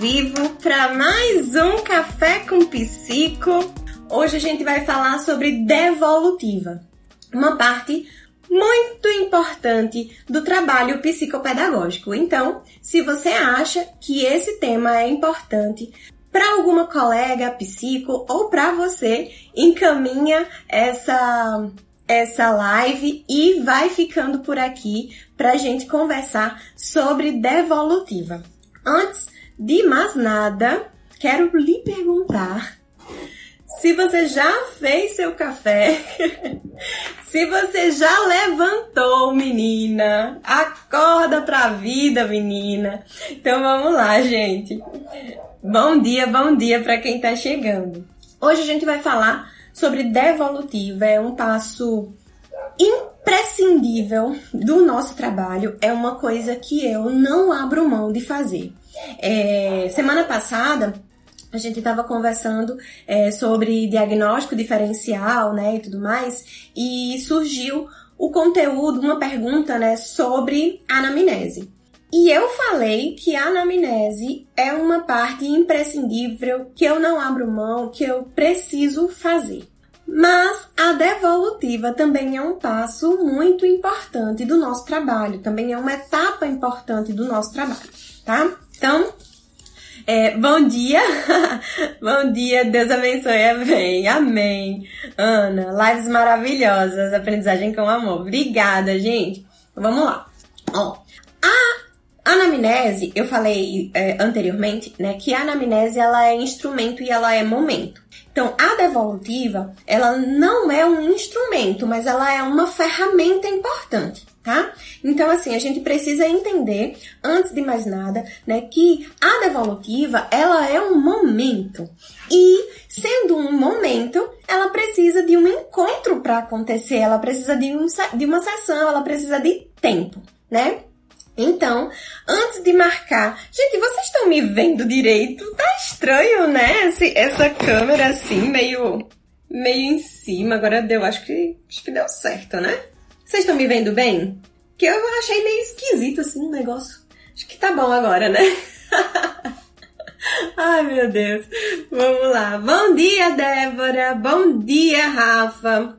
vivo para mais um Café com Psico. Hoje a gente vai falar sobre devolutiva, uma parte muito importante do trabalho psicopedagógico. Então, se você acha que esse tema é importante para alguma colega psico ou para você, encaminha essa essa live e vai ficando por aqui para a gente conversar sobre devolutiva. Antes de mais nada, quero lhe perguntar se você já fez seu café, se você já levantou, menina, acorda pra vida, menina. Então vamos lá, gente. Bom dia, bom dia para quem tá chegando. Hoje a gente vai falar sobre devolutiva, é um passo imprescindível do nosso trabalho, é uma coisa que eu não abro mão de fazer. É, semana passada a gente estava conversando é, sobre diagnóstico diferencial, né, e tudo mais, e surgiu o conteúdo, uma pergunta, né, sobre anamnese. E eu falei que a anamnese é uma parte imprescindível que eu não abro mão, que eu preciso fazer. Mas a devolutiva também é um passo muito importante do nosso trabalho, também é uma etapa importante do nosso trabalho, tá? Então, é, bom dia, bom dia, Deus abençoe, amém, amém. Ana, lives maravilhosas, aprendizagem com amor. Obrigada, gente. Vamos lá. Ó, a anamnese, eu falei é, anteriormente, né, que a anamnese ela é instrumento e ela é momento. Então, a devolutiva, ela não é um instrumento, mas ela é uma ferramenta importante, tá? Então, assim, a gente precisa entender, antes de mais nada, né, que a devolutiva, ela é um momento. E, sendo um momento, ela precisa de um encontro para acontecer, ela precisa de, um, de uma sessão, ela precisa de tempo, né? Então, antes de marcar, gente, vocês estão me vendo direito? Tá estranho, né? Esse, essa câmera assim, meio, meio em cima. Agora deu, acho que, acho que deu certo, né? Vocês estão me vendo bem? Que eu achei meio esquisito assim o negócio. Acho que tá bom agora, né? Ai, meu Deus. Vamos lá. Bom dia, Débora. Bom dia, Rafa.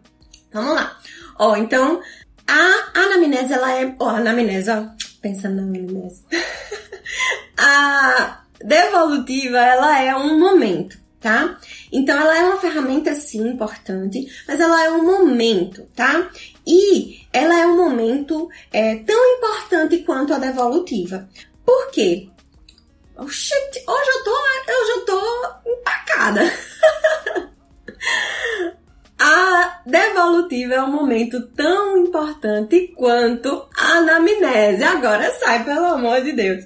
Vamos lá. Ó, então, a anamnese, ela é... Ó, a anamnese, ó pensando na anamnese. a devolutiva, ela é um momento, tá? Então ela é uma ferramenta sim importante, mas ela é um momento, tá? E ela é um momento é, tão importante quanto a devolutiva. Por quê? Oh, shit, hoje eu tô, eu já tô empacada. A devolutiva é um momento tão importante quanto a anamnese. Agora sai, pelo amor de Deus.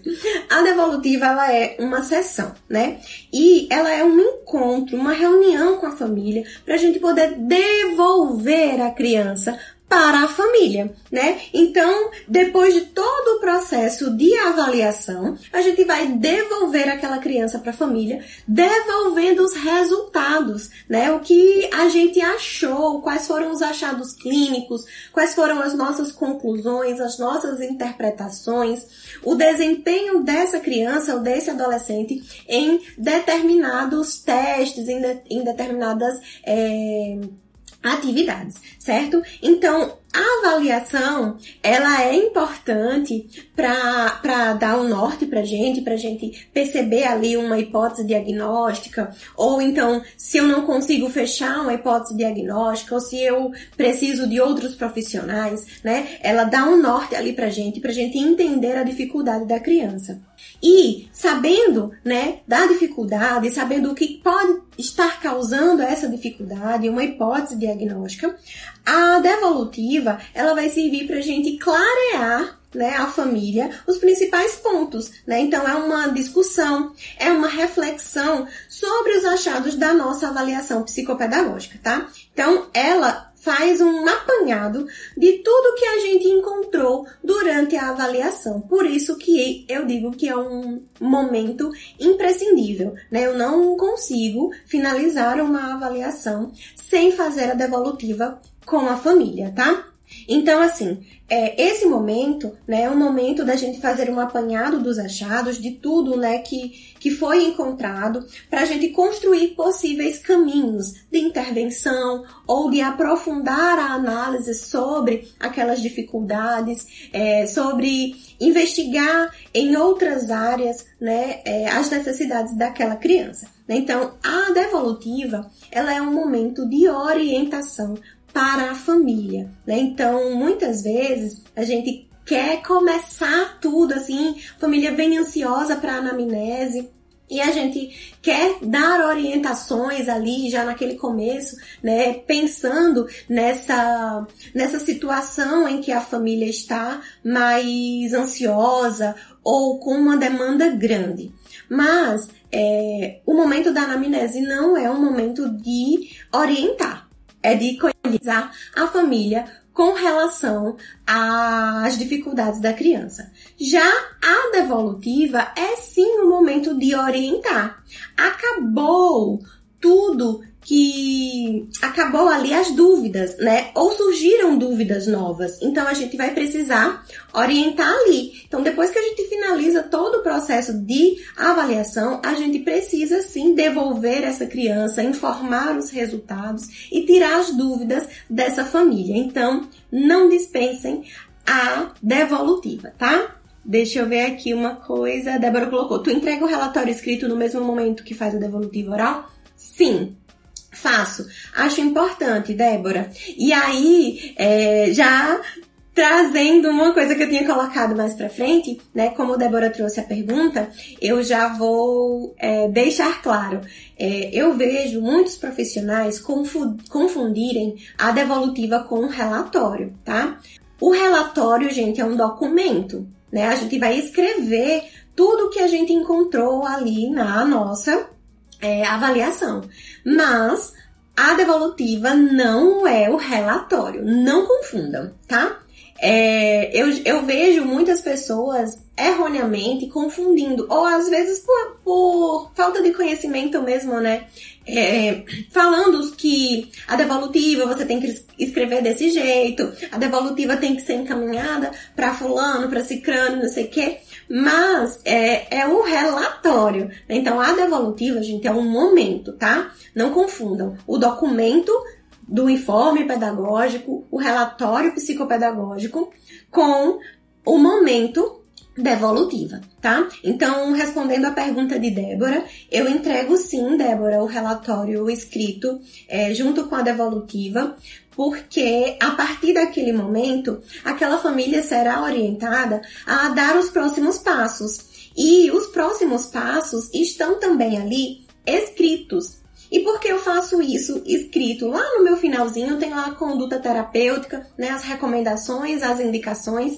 A devolutiva ela é uma sessão, né? E ela é um encontro, uma reunião com a família para a gente poder devolver a criança para a família, né? Então, depois de todo o processo de avaliação, a gente vai devolver aquela criança para a família, devolvendo os resultados, né? O que a gente achou, quais foram os achados clínicos, quais foram as nossas conclusões, as nossas interpretações, o desempenho dessa criança ou desse adolescente em determinados testes, em, de, em determinadas é, atividades, certo? Então, a avaliação, ela é importante para dar um norte para gente, para gente perceber ali uma hipótese diagnóstica, ou então, se eu não consigo fechar uma hipótese diagnóstica, ou se eu preciso de outros profissionais, né? Ela dá um norte ali para gente, para gente entender a dificuldade da criança. E sabendo, né, da dificuldade, sabendo o que pode estar causando essa dificuldade, uma hipótese diagnóstica, a devolutiva, ela vai servir para a gente clarear né, a família os principais pontos, né? Então é uma discussão, é uma reflexão sobre os achados da nossa avaliação psicopedagógica, tá? Então ela faz um apanhado de tudo que a gente encontrou durante a avaliação. Por isso que eu digo que é um momento imprescindível, né? Eu não consigo finalizar uma avaliação sem fazer a devolutiva com a família, tá? Então, assim, é, esse momento, né, é o momento da gente fazer um apanhado dos achados, de tudo, né, que, que foi encontrado, para a gente construir possíveis caminhos de intervenção ou de aprofundar a análise sobre aquelas dificuldades, é, sobre investigar em outras áreas, né, é, as necessidades daquela criança. Então, a devolutiva, ela é um momento de orientação para a família, né? Então, muitas vezes a gente quer começar tudo assim, família vem ansiosa para a anamnese, e a gente quer dar orientações ali já naquele começo, né, pensando nessa nessa situação em que a família está mais ansiosa ou com uma demanda grande. Mas é, o momento da anamnese não é um momento de orientar é de conhecer a família com relação às dificuldades da criança. Já a devolutiva é sim o momento de orientar. Acabou tudo que acabou ali as dúvidas, né? Ou surgiram dúvidas novas. Então a gente vai precisar orientar ali. Então depois que a gente finaliza todo o processo de avaliação, a gente precisa sim devolver essa criança, informar os resultados e tirar as dúvidas dessa família. Então não dispensem a devolutiva, tá? Deixa eu ver aqui uma coisa. A Débora colocou: tu entrega o relatório escrito no mesmo momento que faz a devolutiva oral? Sim, Faço. Acho importante, Débora. E aí, é, já trazendo uma coisa que eu tinha colocado mais pra frente, né? Como a Débora trouxe a pergunta, eu já vou é, deixar claro. É, eu vejo muitos profissionais confundirem a devolutiva com o relatório, tá? O relatório, gente, é um documento, né? A gente vai escrever tudo que a gente encontrou ali na nossa é, avaliação. Mas a devolutiva não é o relatório. Não confundam, tá? É, eu, eu vejo muitas pessoas erroneamente confundindo, ou às vezes por, por falta de conhecimento mesmo, né? É, falando que a devolutiva você tem que escrever desse jeito, a devolutiva tem que ser encaminhada para fulano, para cicrano, não sei o quê, mas é, é o relatório. Então a devolutiva, gente, é um momento, tá? Não confundam. O documento do informe pedagógico, o relatório psicopedagógico, com o momento devolutiva, tá? Então, respondendo a pergunta de Débora, eu entrego sim, Débora, o relatório escrito é, junto com a devolutiva, porque a partir daquele momento, aquela família será orientada a dar os próximos passos. E os próximos passos estão também ali escritos. E por que eu faço isso escrito? Lá no meu finalzinho tem lá a conduta terapêutica, né, as recomendações, as indicações.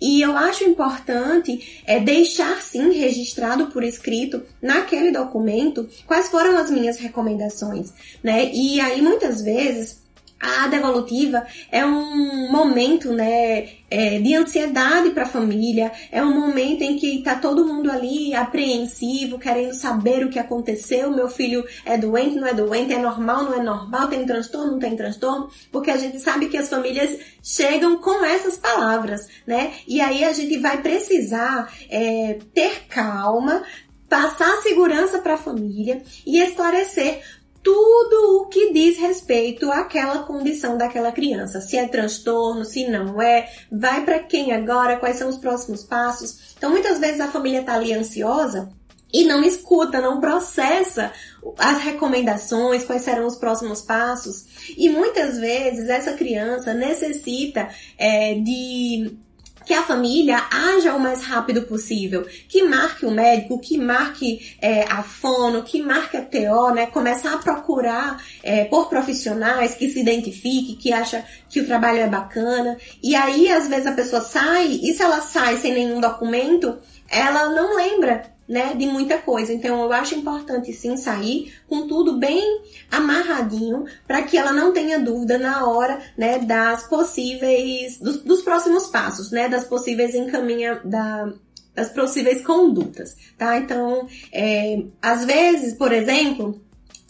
E eu acho importante é, deixar sim registrado por escrito naquele documento quais foram as minhas recomendações, né? E aí muitas vezes a devolutiva é um momento, né, é, de ansiedade para a família, é um momento em que tá todo mundo ali apreensivo, querendo saber o que aconteceu, meu filho é doente, não é doente, é normal, não é normal, tem transtorno, não tem transtorno, porque a gente sabe que as famílias chegam com essas palavras, né? E aí a gente vai precisar é, ter calma, passar segurança para a família e esclarecer tudo o que diz respeito àquela condição daquela criança. Se é transtorno, se não é, vai para quem agora, quais são os próximos passos. Então, muitas vezes a família está ali ansiosa e não escuta, não processa as recomendações, quais serão os próximos passos. E muitas vezes essa criança necessita é, de que a família haja o mais rápido possível, que marque o médico, que marque é, a fono, que marque a TO, né? Começar a procurar é, por profissionais que se identifique, que acha que o trabalho é bacana. E aí, às vezes, a pessoa sai, e se ela sai sem nenhum documento, ela não lembra né, de muita coisa. Então eu acho importante sim sair com tudo bem amarradinho para que ela não tenha dúvida na hora, né, das possíveis dos, dos próximos passos, né, das possíveis encaminha da das possíveis condutas, tá? Então, é, às vezes, por exemplo,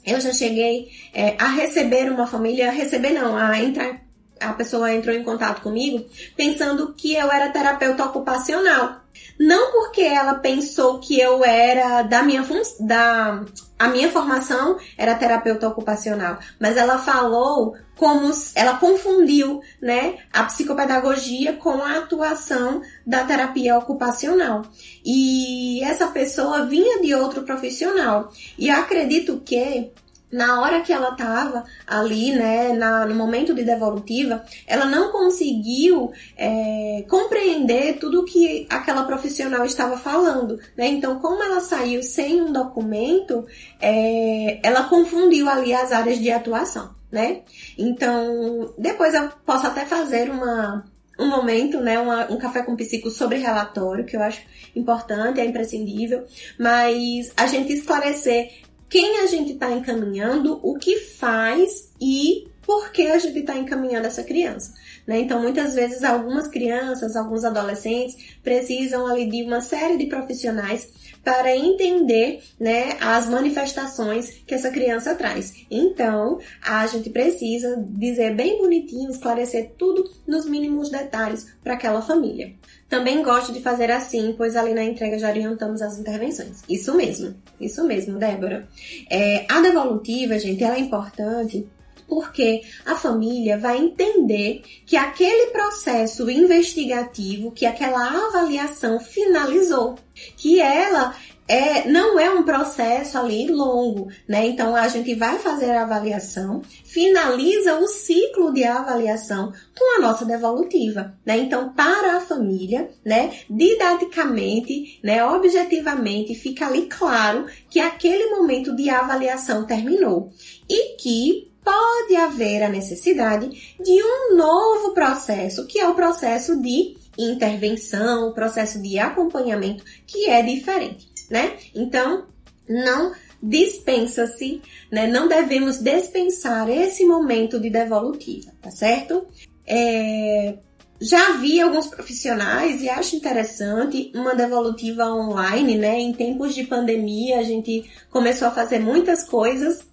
eu já cheguei é, a receber uma família, receber não, a entrar a pessoa entrou em contato comigo pensando que eu era terapeuta ocupacional. Não porque ela pensou que eu era da minha da a minha formação era terapeuta ocupacional, mas ela falou como ela confundiu, né, a psicopedagogia com a atuação da terapia ocupacional. E essa pessoa vinha de outro profissional. E acredito que na hora que ela estava ali, né, na, no momento de devolutiva, ela não conseguiu é, compreender tudo que aquela profissional estava falando, né? Então, como ela saiu sem um documento, é, ela confundiu ali as áreas de atuação, né? Então, depois eu posso até fazer uma um momento, né, uma, um café com psico sobre relatório, que eu acho importante, é imprescindível, mas a gente esclarecer quem a gente está encaminhando, o que faz e por que a gente está encaminhando essa criança. Né? Então, muitas vezes, algumas crianças, alguns adolescentes precisam ali de uma série de profissionais para entender né, as manifestações que essa criança traz. Então, a gente precisa dizer bem bonitinho, esclarecer tudo nos mínimos detalhes para aquela família. Também gosto de fazer assim, pois ali na entrega já orientamos as intervenções. Isso mesmo, isso mesmo, Débora. É, a devolutiva, gente, ela é importante porque a família vai entender que aquele processo investigativo, que aquela avaliação finalizou, que ela é, não é um processo ali longo, né? Então a gente vai fazer a avaliação, finaliza o ciclo de avaliação com a nossa devolutiva, né? Então para a família, né, didaticamente, né, objetivamente fica ali claro que aquele momento de avaliação terminou e que pode haver a necessidade de um novo processo, que é o processo de intervenção, o processo de acompanhamento, que é diferente, né? Então, não dispensa-se, né? Não devemos dispensar esse momento de devolutiva, tá certo? É, já vi alguns profissionais e acho interessante uma devolutiva online, né? Em tempos de pandemia, a gente começou a fazer muitas coisas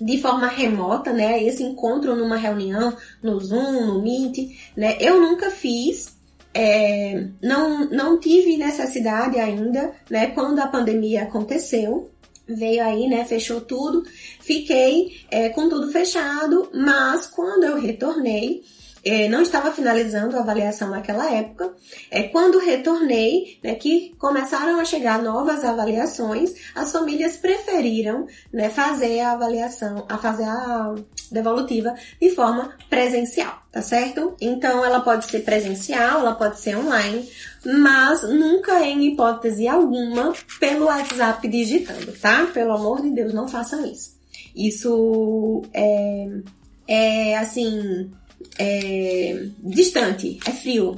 de forma remota, né? Esse encontro numa reunião, no Zoom, no Meet, né? Eu nunca fiz, é, não, não tive necessidade ainda, né? Quando a pandemia aconteceu, veio aí, né? Fechou tudo, fiquei é, com tudo fechado, mas quando eu retornei, é, não estava finalizando a avaliação naquela época. É, quando retornei, né, que começaram a chegar novas avaliações, as famílias preferiram né, fazer a avaliação, a fazer a devolutiva de forma presencial, tá certo? Então ela pode ser presencial, ela pode ser online, mas nunca em hipótese alguma pelo WhatsApp digitando, tá? Pelo amor de Deus, não façam isso. Isso é, é assim, é distante, é frio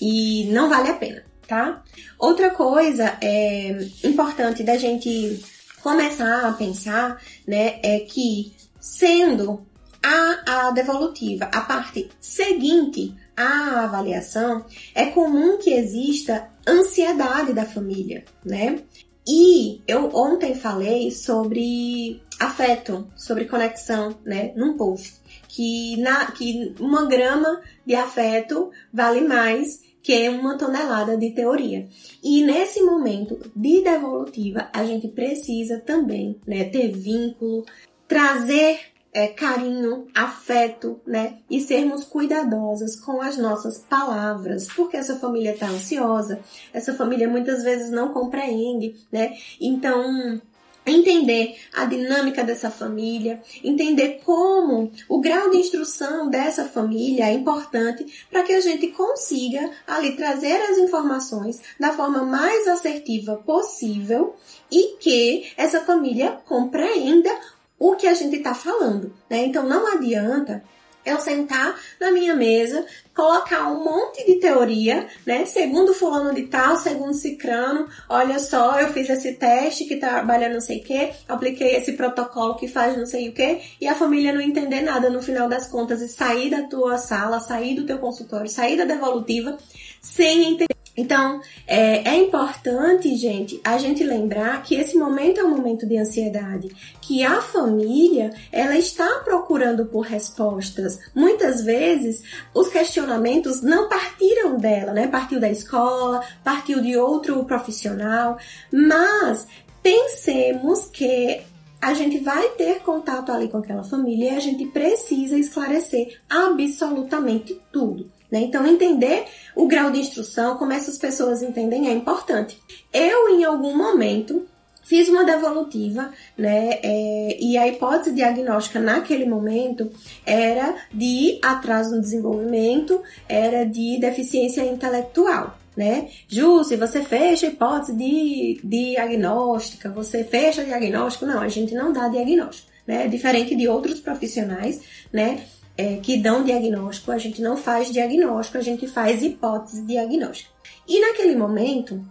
e não vale a pena, tá? Outra coisa é importante da gente começar a pensar, né, é que sendo a, a devolutiva a parte seguinte à avaliação, é comum que exista ansiedade da família, né? E eu ontem falei sobre afeto, sobre conexão, né, num post que, na, que uma grama de afeto vale mais que uma tonelada de teoria. E nesse momento de devolutiva, a gente precisa também né, ter vínculo, trazer é, carinho, afeto, né? E sermos cuidadosas com as nossas palavras, porque essa família está ansiosa, essa família muitas vezes não compreende, né? Então, entender a dinâmica dessa família, entender como o grau de instrução dessa família é importante para que a gente consiga ali trazer as informações da forma mais assertiva possível e que essa família compreenda o que a gente está falando, né? Então não adianta eu sentar na minha mesa, colocar um monte de teoria, né? Segundo fulano de tal, segundo cicrano, olha só, eu fiz esse teste que trabalha não sei o que, apliquei esse protocolo que faz não sei o que, e a família não entender nada no final das contas e sair da tua sala, sair do teu consultório, sair da devolutiva, sem entender Então, é, é, importante, gente, a gente lembrar que esse momento é um momento de ansiedade, que a família, ela está procurando por respostas. Muitas vezes, os questionamentos não partiram dela, né? Partiu da escola, partiu de outro profissional, mas pensemos que a gente vai ter contato ali com aquela família e a gente precisa esclarecer absolutamente tudo. Né? Então, entender o grau de instrução, como essas pessoas entendem, é importante. Eu, em algum momento, fiz uma devolutiva, né? É, e a hipótese diagnóstica naquele momento era de atraso no desenvolvimento, era de deficiência intelectual. Né? Ju, se você fecha a hipótese de, de diagnóstica, você fecha diagnóstico, não, a gente não dá diagnóstico, né? Diferente de outros profissionais, né? É, que dão diagnóstico, a gente não faz diagnóstico, a gente faz hipótese diagnóstica. E naquele momento,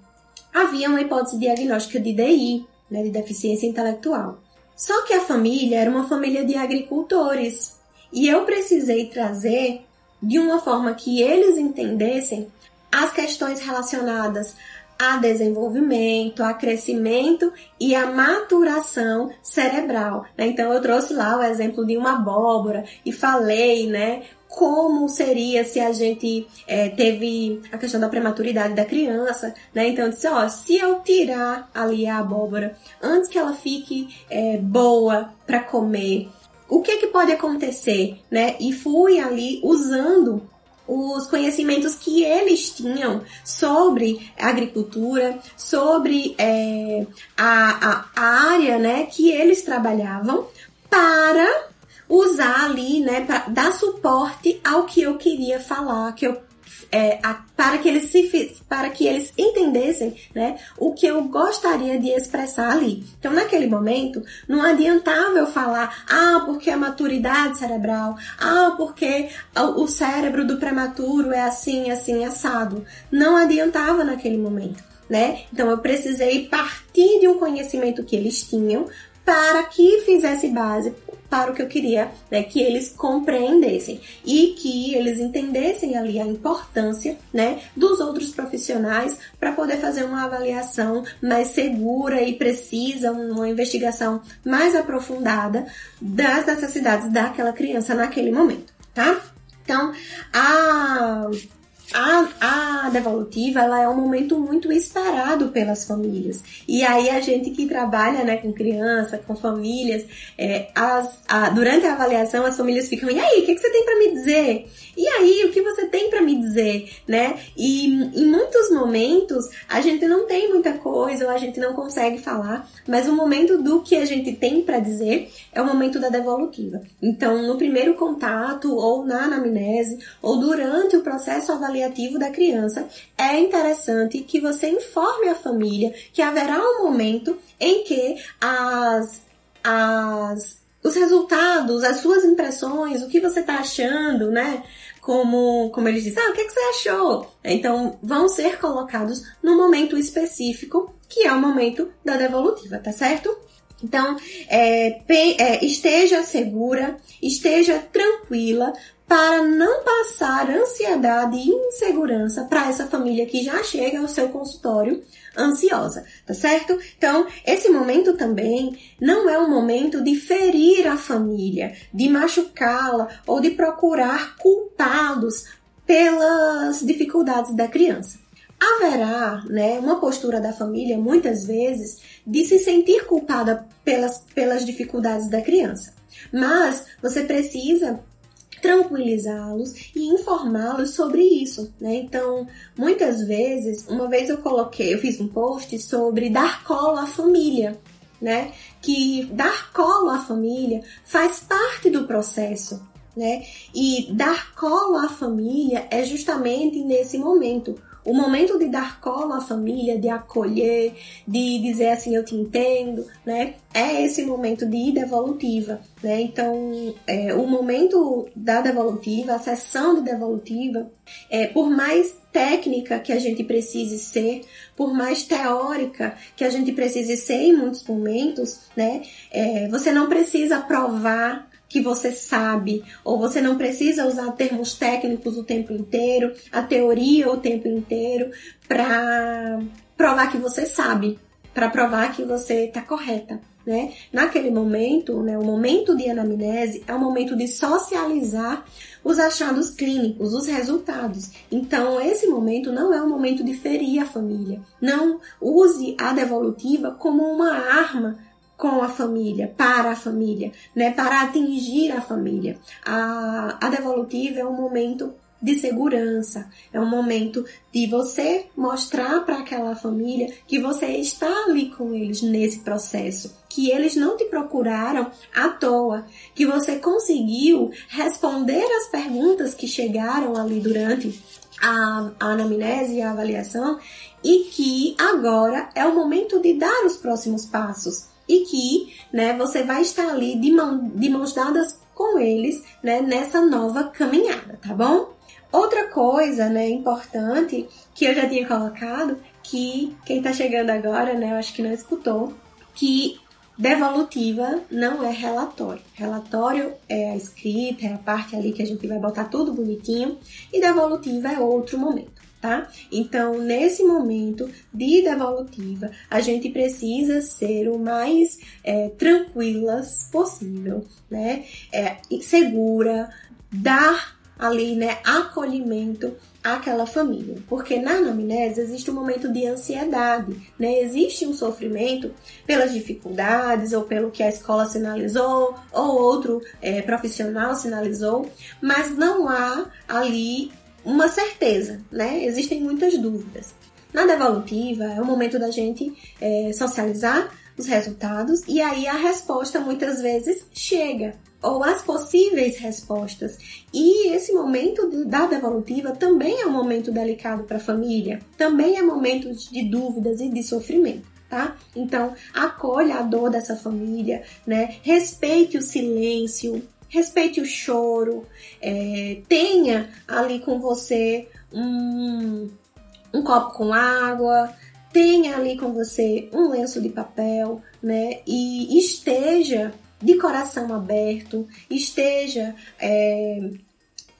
havia uma hipótese diagnóstica de DI, né, de deficiência intelectual. Só que a família era uma família de agricultores. E eu precisei trazer de uma forma que eles entendessem as questões relacionadas a desenvolvimento, a crescimento e a maturação cerebral. Né? Então eu trouxe lá o exemplo de uma abóbora e falei, né, como seria se a gente é, teve a questão da prematuridade da criança, né? Então eu disse, ó, se eu tirar ali a abóbora antes que ela fique é, boa para comer, o que que pode acontecer, né? E fui ali usando os conhecimentos que eles tinham sobre agricultura, sobre é, a, a, a, área né, que eles trabalhavam, para usar ali, né, para dar suporte ao que eu queria falar, que eu é, a, para que eles se para que eles entendessem né, o que eu gostaria de expressar ali. Então, naquele momento, não adiantava eu falar, ah, porque a maturidade cerebral, ah, porque o cérebro do prematuro é assim, assim, assado. Não adiantava naquele momento. Né? Então eu precisei partir de um conhecimento que eles tinham para que fizesse base para o que eu queria né, que eles compreendessem e que eles entendessem ali a importância né, dos outros profissionais para poder fazer uma avaliação mais segura e precisa, uma investigação mais aprofundada das necessidades daquela criança naquele momento, tá? Então, a a, a devolutiva ela é um momento muito esperado pelas famílias. E aí a gente que trabalha né, com criança, com famílias, é, as, a, durante a avaliação as famílias ficam, e aí, o que, que você tem para me dizer? E aí, o que você tem para me dizer? Né? E em muitos momentos a gente não tem muita coisa, ou a gente não consegue falar, mas o momento do que a gente tem para dizer é o momento da devolutiva. Então, no primeiro contato, ou na anamnese, ou durante o processo avaliativo, avaliativo da criança, é interessante que você informe a família que haverá um momento em que as, as, os resultados, as suas impressões, o que você está achando, né? Como, como eles dizem, ah, o que, é que você achou? Então, vão ser colocados no momento específico, que é o momento da devolutiva, tá certo? Então, é, é, esteja segura, esteja tranquila para não passar ansiedade e insegurança para essa família que já chega ao seu consultório ansiosa, tá certo? Então, esse momento também não é um momento de ferir a família, de machucá-la ou de procurar culpados pelas dificuldades da criança. Haverá, né, uma postura da família muitas vezes de se sentir culpada pelas, pelas dificuldades da criança. Mas você precisa tranquilizá-los e informá-los sobre isso, né? Então, muitas vezes, uma vez eu coloquei, eu fiz um post sobre dar colo à família, né? Que dar colo à família faz parte do processo, né? E dar colo à família é justamente nesse momento o momento de dar colo à família, de acolher, de dizer assim, eu te entendo, né? É esse momento de devolutiva, né? Então, é, o momento da devolutiva, a sessão de devolutiva, é, por mais técnica que a gente precise ser, por mais teórica que a gente precise ser em muitos momentos, né? É, você não precisa provar que você sabe, ou você não precisa usar termos técnicos o tempo inteiro, a teoria o tempo inteiro, para provar que você sabe, para provar que você está correta. Né? Naquele momento, né, o momento de anamnese é o momento de socializar os achados clínicos, os resultados. Então, esse momento não é o momento de ferir a família. Não use a devolutiva como uma arma com a família, para a família, né, para atingir a família. A, a devolutiva é um momento de segurança, é um momento de você mostrar para aquela família que você está ali com eles nesse processo, que eles não te procuraram à toa, que você conseguiu responder as perguntas que chegaram ali durante a, a anamnese e a avaliação e que agora é o momento de dar os próximos passos e que né, você vai estar ali de, mão, de mãos dadas com eles né, nessa nova caminhada, tá bom? Outra coisa né, importante que eu já tinha colocado, que quem está chegando agora, né, eu acho que não escutou, que devolutiva não é relatório. Relatório é a escrita, é a parte ali que a gente vai botar tudo bonitinho, e devolutiva é outro momento tá? Então, nesse momento de devolutiva, a gente precisa ser o mais é, tranquilas possível, né? É, segura, dar ali, né, acolhimento àquela família. Porque na anamnese existe um momento de ansiedade, né? Existe um sofrimento pelas dificuldades ou pelo que a escola sinalizou ou outro é, profissional sinalizou, mas não há ali uma certeza, né? Existem muitas dúvidas. Na devolutiva é o momento da gente é, socializar os resultados e aí a resposta muitas vezes chega ou as possíveis respostas. E esse momento da devolutiva também é um momento delicado para a família, também é momento de dúvidas e de sofrimento. Tá? Então, acolha a dor dessa família, né? Respeite o silêncio, respeite o choro, é, tenha ali com você um, um copo com água, tenha ali com você um lenço de papel, né? E esteja de coração aberto, esteja é,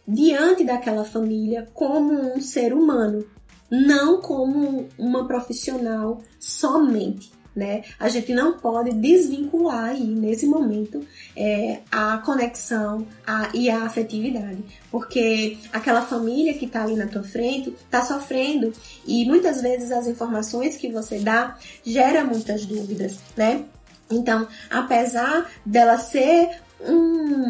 diante daquela família como um ser humano, não como uma profissional somente né? A gente não pode desvincular aí nesse momento é, a conexão a, e a afetividade, porque aquela família que está ali na tua frente está sofrendo e muitas vezes as informações que você dá gera muitas dúvidas, né? Então, apesar dela ser um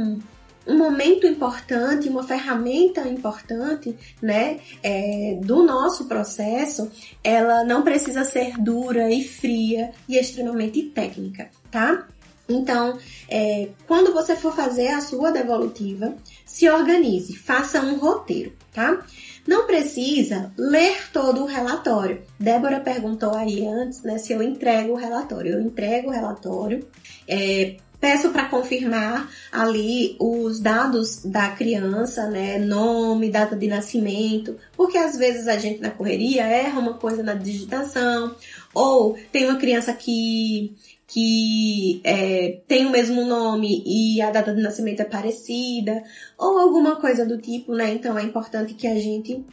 um momento importante, uma ferramenta importante, né, é, do nosso processo, ela não precisa ser dura e fria e extremamente técnica, tá? Então, é, quando você for fazer a sua devolutiva, se organize, faça um roteiro, tá? Não precisa ler todo o relatório. Débora perguntou aí antes, né, se eu entrego o relatório. Eu entrego o relatório. É, Peço para confirmar ali os dados da criança, né? Nome, data de nascimento, porque às vezes a gente na correria erra uma coisa na digitação, ou tem uma criança que que é, tem o mesmo nome e a data de nascimento é parecida, ou alguma coisa do tipo, né? Então é importante que a gente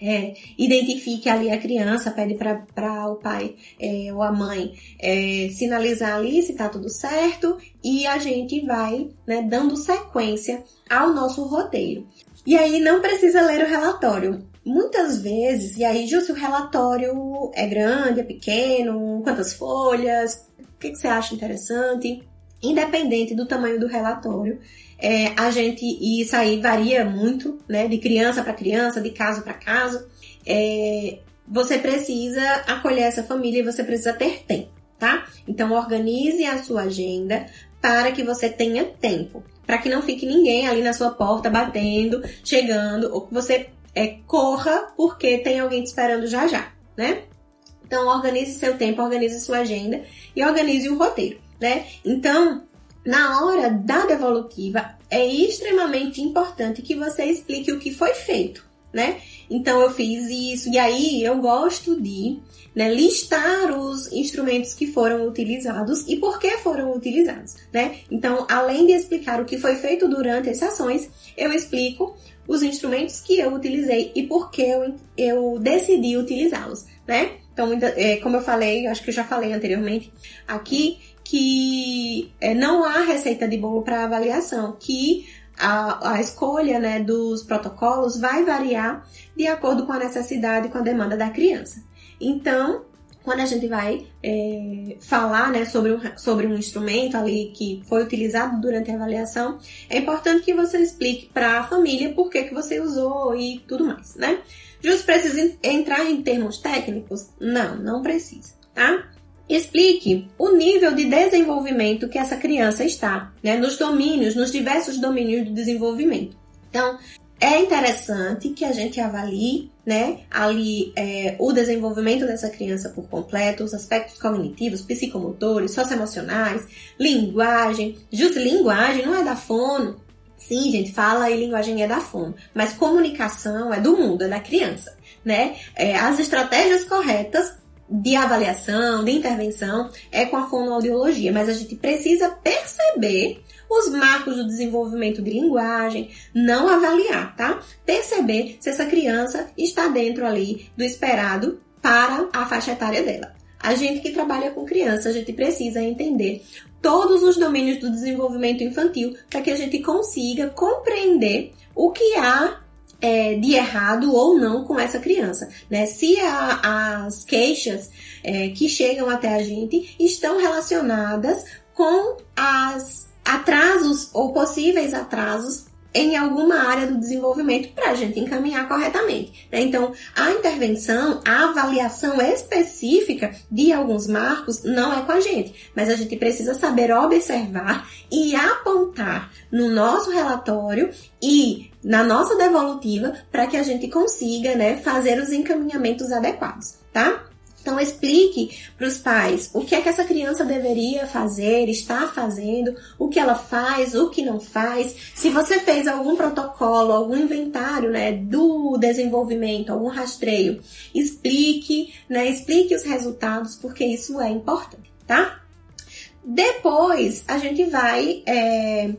é, identifique ali a criança, pede para o pai é, ou a mãe é, sinalizar ali se tá tudo certo e a gente vai né, dando sequência ao nosso roteiro. E aí não precisa ler o relatório. Muitas vezes, e aí, se o relatório é grande, é pequeno, quantas folhas, o que, que você acha interessante? Independente do tamanho do relatório, é, a gente, e isso aí varia muito, né, de criança para criança, de caso para caso, é, você precisa acolher essa família e você precisa ter tempo, tá? Então organize a sua agenda para que você tenha tempo, para que não fique ninguém ali na sua porta batendo, chegando, ou que você é, corra porque tem alguém te esperando já já, né? Então organize seu tempo, organize sua agenda e organize o roteiro, né? Então, na hora da devolutiva, é extremamente importante que você explique o que foi feito. né? Então eu fiz isso e aí eu gosto de né, listar os instrumentos que foram utilizados e por que foram utilizados, né? Então, além de explicar o que foi feito durante as sessões, eu explico os instrumentos que eu utilizei e por que eu, eu decidi utilizá-los, né? Então, é, como eu falei, acho que eu já falei anteriormente aqui, que é, não há receita de bolo para avaliação, que a, a escolha né, dos protocolos vai variar de acordo com a necessidade e com a demanda da criança. Então, quando a gente vai é, falar né, sobre, um, sobre um instrumento ali que foi utilizado durante a avaliação, é importante que você explique para a família por que, que você usou e tudo mais, né? Justo precisa entrar em termos técnicos? Não, não precisa, tá? Explique o nível de desenvolvimento que essa criança está, né, nos domínios, nos diversos domínios do desenvolvimento. Então, é interessante que a gente avalie, né, ali é, o desenvolvimento dessa criança por completo, os aspectos cognitivos, psicomotores, socioemocionais, linguagem. Justo, linguagem não é da fono. Sim, gente, fala e linguagem é da fono, mas comunicação é do mundo, é da criança, né? É, as estratégias corretas de avaliação, de intervenção, é com a fonoaudiologia, mas a gente precisa perceber os marcos do desenvolvimento de linguagem, não avaliar, tá? Perceber se essa criança está dentro ali do esperado para a faixa etária dela. A gente que trabalha com criança, a gente precisa entender todos os domínios do desenvolvimento infantil para que a gente consiga compreender o que há é, de errado ou não com essa criança, né? Se a, as queixas é, que chegam até a gente estão relacionadas com as atrasos ou possíveis atrasos em alguma área do desenvolvimento para a gente encaminhar corretamente. Né? Então, a intervenção, a avaliação específica de alguns marcos não é com a gente, mas a gente precisa saber observar e apontar no nosso relatório e na nossa devolutiva para que a gente consiga né, fazer os encaminhamentos adequados, tá? Então explique para os pais o que é que essa criança deveria fazer, está fazendo, o que ela faz, o que não faz. Se você fez algum protocolo, algum inventário, né, do desenvolvimento, algum rastreio, explique, né, explique os resultados porque isso é importante, tá? Depois a gente vai é,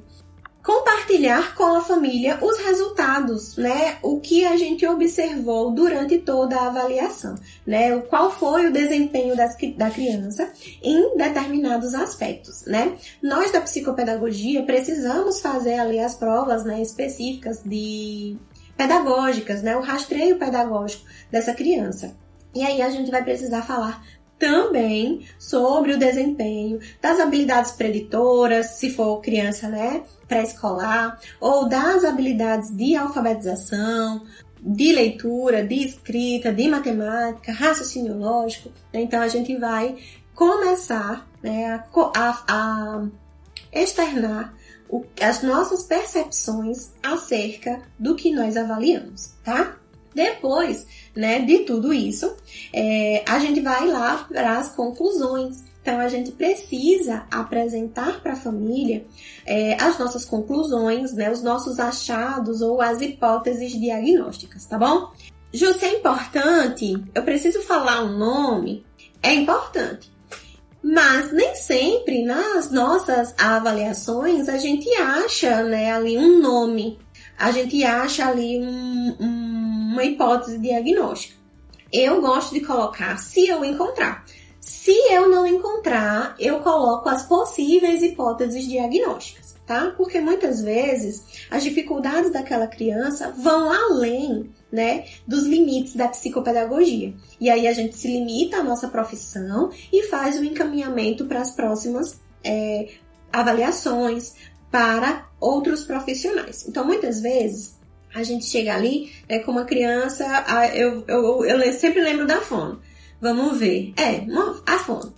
compartilhar com a família os resultados, né? O que a gente observou durante toda a avaliação, né? Qual foi o desempenho das, da criança em determinados aspectos, né? Nós da psicopedagogia precisamos fazer ali as provas, né, específicas de pedagógicas, né? O rastreio pedagógico dessa criança. E aí a gente vai precisar falar também sobre o desempenho das habilidades preditoras, se for criança, né, pré-escolar, ou das habilidades de alfabetização, de leitura, de escrita, de matemática, raciocínio lógico. Então a gente vai começar né, a, a, a externar o, as nossas percepções acerca do que nós avaliamos, tá? Depois, né, de tudo isso, é, a gente vai lá para as conclusões. Então, a gente precisa apresentar para a família é, as nossas conclusões, né, os nossos achados ou as hipóteses diagnósticas, tá bom? Ju, se é importante, eu preciso falar um nome, é importante. Mas nem sempre nas nossas avaliações a gente acha né, ali um nome, a gente acha ali um, um, uma hipótese diagnóstica. Eu gosto de colocar se eu encontrar. Se eu não encontrar, eu coloco as possíveis hipóteses diagnósticas, tá? Porque muitas vezes as dificuldades daquela criança vão além, né, dos limites da psicopedagogia. E aí a gente se limita à nossa profissão e faz o encaminhamento para as próximas é, avaliações para outros profissionais. Então, muitas vezes a gente chega ali né, com uma criança, eu, eu, eu sempre lembro da fono. Vamos ver. É, a fono.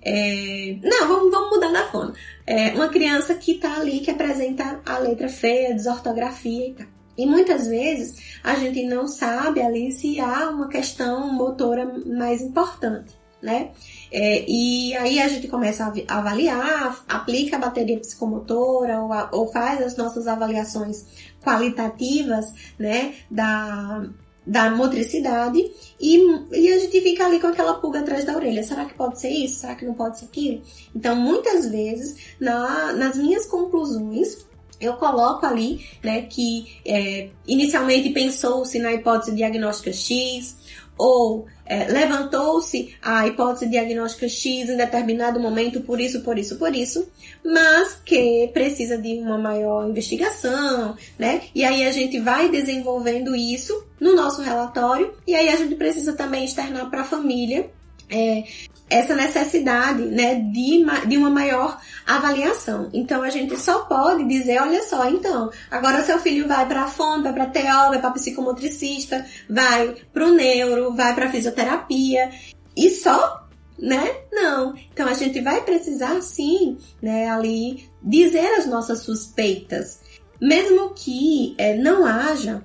É, não, vamos, vamos mudar da fono. É uma criança que tá ali, que apresenta a letra feia, desortografia e tal. E muitas vezes a gente não sabe ali se há uma questão motora mais importante, né? É, e aí a gente começa a avaliar, aplica a bateria psicomotora ou, a, ou faz as nossas avaliações qualitativas, né, da, da motricidade e, e a gente fica ali com aquela pulga atrás da orelha. Será que pode ser isso? Será que não pode ser aquilo? Então, muitas vezes, na, nas minhas conclusões, eu coloco ali, né, que é, inicialmente pensou-se na hipótese diagnóstica X, ou é, levantou-se a hipótese diagnóstica X em determinado momento, por isso, por isso, por isso, mas que precisa de uma maior investigação, né? E aí a gente vai desenvolvendo isso no nosso relatório, e aí a gente precisa também externar para a família é, essa necessidade né, de, de uma maior avaliação. Então a gente só pode dizer, olha só, então, agora seu filho vai para a fonte, vai para TO, vai para psicomotricista, vai para o neuro, vai para fisioterapia e só né? Não. Então a gente vai precisar sim, né, ali dizer as nossas suspeitas, mesmo que é, não haja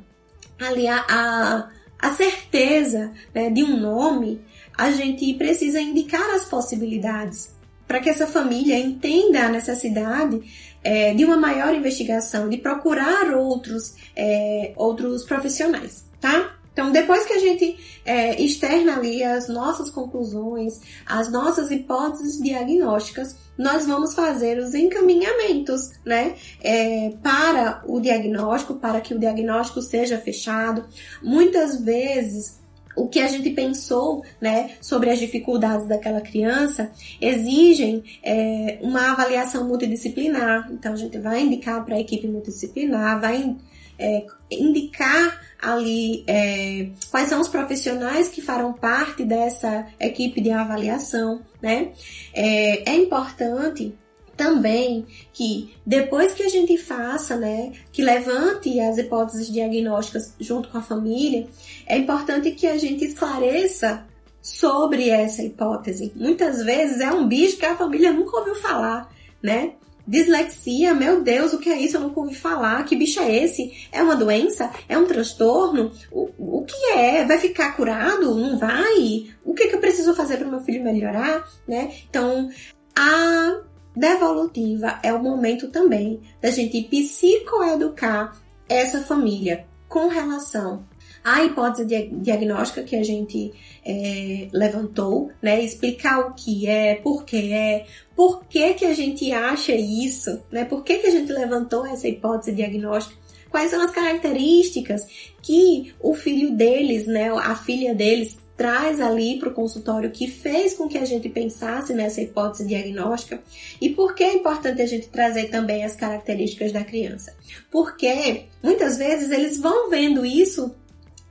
ali a, a, a certeza né, de um nome, a gente precisa indicar as possibilidades para que essa família entenda a necessidade é, de uma maior investigação, de procurar outros, é, outros profissionais, tá? Então, depois que a gente é, externa ali as nossas conclusões, as nossas hipóteses diagnósticas, nós vamos fazer os encaminhamentos, né, é, para o diagnóstico, para que o diagnóstico seja fechado. Muitas vezes o que a gente pensou né, sobre as dificuldades daquela criança exigem é, uma avaliação multidisciplinar. Então, a gente vai indicar para a equipe multidisciplinar, vai é, indicar ali é, quais são os profissionais que farão parte dessa equipe de avaliação. Né? É, é importante também que depois que a gente faça, né, que levante as hipóteses diagnósticas junto com a família, é importante que a gente esclareça sobre essa hipótese. Muitas vezes é um bicho que a família nunca ouviu falar, né? Dislexia, meu Deus, o que é isso? Eu nunca ouvi falar. Que bicho é esse? É uma doença? É um transtorno? O, o que é? Vai ficar curado? Não vai? O que, que eu preciso fazer para meu filho melhorar? Né? Então, a devolutiva é o momento também da gente psicoeducar essa família com relação à hipótese diagnóstica que a gente é, levantou, né? Explicar o que é, por que é, por que, que a gente acha isso, né? Por que, que a gente levantou essa hipótese diagnóstica, quais são as características que o filho deles, né, a filha deles traz ali para o consultório que fez com que a gente pensasse nessa hipótese diagnóstica e por que é importante a gente trazer também as características da criança. Porque muitas vezes eles vão vendo isso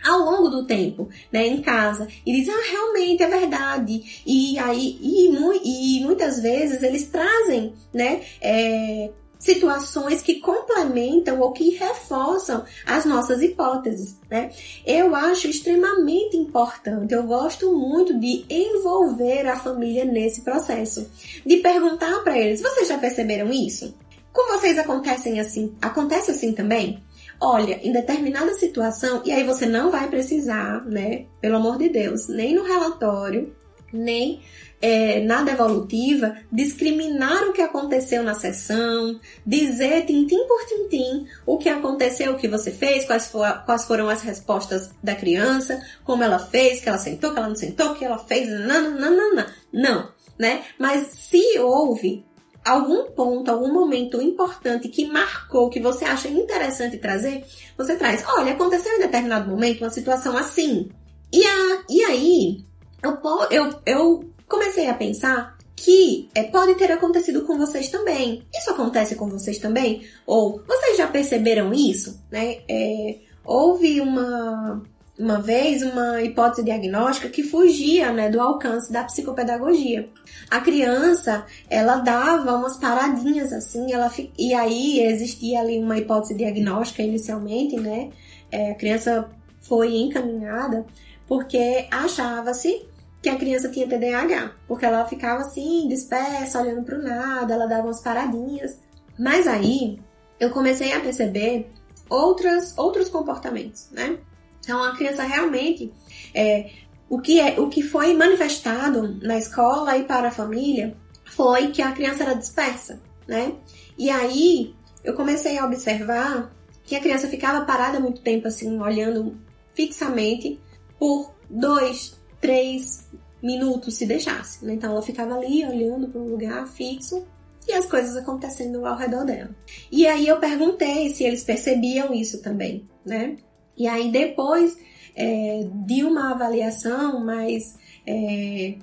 ao longo do tempo, né, em casa, e dizem, ah, realmente é verdade. E aí, e, e muitas vezes eles trazem, né, é, situações que complementam ou que reforçam as nossas hipóteses, né? Eu acho extremamente importante, eu gosto muito de envolver a família nesse processo, de perguntar para eles: vocês já perceberam isso? Com vocês acontecem assim? Acontece assim também? Olha, em determinada situação, e aí você não vai precisar, né? Pelo amor de Deus, nem no relatório, nem é, na devolutiva, discriminar o que aconteceu na sessão, dizer tintim por tintim o que aconteceu, o que você fez, quais, for, quais foram as respostas da criança, como ela fez, que ela sentou, que ela não sentou, que ela fez, não, não, né? Mas se houve algum ponto, algum momento importante que marcou, que você acha interessante trazer, você traz. Olha, aconteceu em determinado momento uma situação assim. E, a, e aí, eu, eu, eu comecei a pensar que é, pode ter acontecido com vocês também. Isso acontece com vocês também? Ou vocês já perceberam isso? Né? É, houve uma, uma vez uma hipótese diagnóstica que fugia né, do alcance da psicopedagogia. A criança, ela dava umas paradinhas assim, ela, e aí existia ali uma hipótese diagnóstica inicialmente, né? É, a criança foi encaminhada porque achava-se que a criança tinha TDAH, porque ela ficava assim, dispersa, olhando para o nada, ela dava umas paradinhas. Mas aí eu comecei a perceber outras, outros comportamentos, né? Então a criança realmente é, o que, é, o que foi manifestado na escola e para a família foi que a criança era dispersa, né? E aí eu comecei a observar que a criança ficava parada muito tempo assim, olhando fixamente por dois, três minutos se deixasse. Né? Então ela ficava ali olhando para um lugar fixo e as coisas acontecendo ao redor dela. E aí eu perguntei se eles percebiam isso também, né? E aí depois é, de uma avaliação mais é,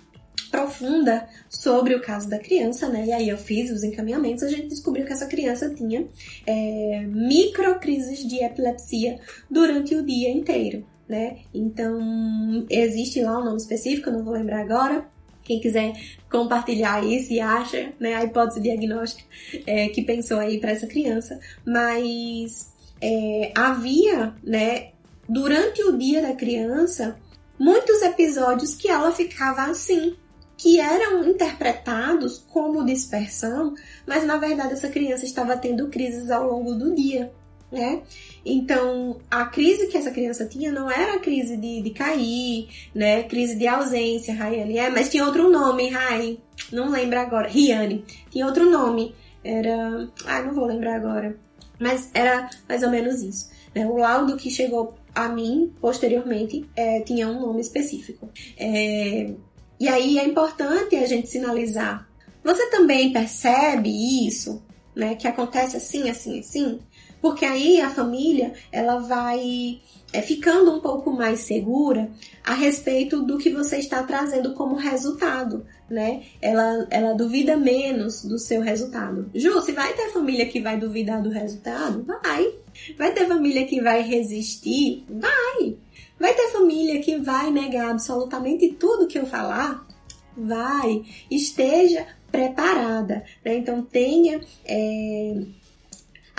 profunda sobre o caso da criança, né? E aí eu fiz os encaminhamentos, a gente descobriu que essa criança tinha é, microcrises de epilepsia durante o dia inteiro, né? Então existe lá um nome específico, não vou lembrar agora. Quem quiser compartilhar isso e acha, né, a hipótese diagnóstica é, que pensou aí para essa criança, mas é, havia, né, durante o dia da criança, muitos episódios que ela ficava assim, que eram interpretados como dispersão, mas na verdade essa criança estava tendo crises ao longo do dia, né? Então, a crise que essa criança tinha não era crise de, de cair, né? Crise de ausência, Rayane, é, mas tinha outro nome, Rai, não lembro agora, Riane, tinha outro nome, era, ah, não vou lembrar agora, mas era mais ou menos isso. Né? O laudo que chegou a mim, posteriormente, é, tinha um nome específico. É, e aí é importante a gente sinalizar. Você também percebe isso, né? Que acontece assim, assim, assim? Porque aí a família, ela vai é, ficando um pouco mais segura a respeito do que você está trazendo como resultado, né? Ela, ela duvida menos do seu resultado. Ju, se vai ter família que vai duvidar do resultado, vai. Vai ter família que vai resistir? Vai. Vai ter família que vai negar absolutamente tudo que eu falar? Vai. Esteja preparada. Né? Então tenha é,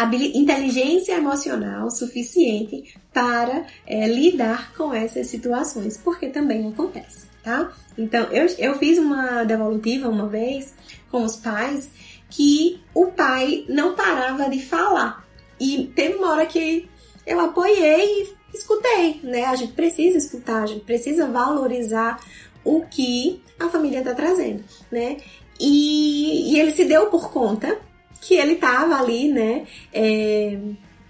inteligência emocional suficiente para é, lidar com essas situações, porque também acontece, tá? Então eu, eu fiz uma devolutiva uma vez com os pais que o pai não parava de falar. E teve uma hora que eu apoiei e escutei, né? A gente precisa escutar, a gente precisa valorizar o que a família está trazendo, né? E, e, ele se deu por conta que ele estava ali, né? É,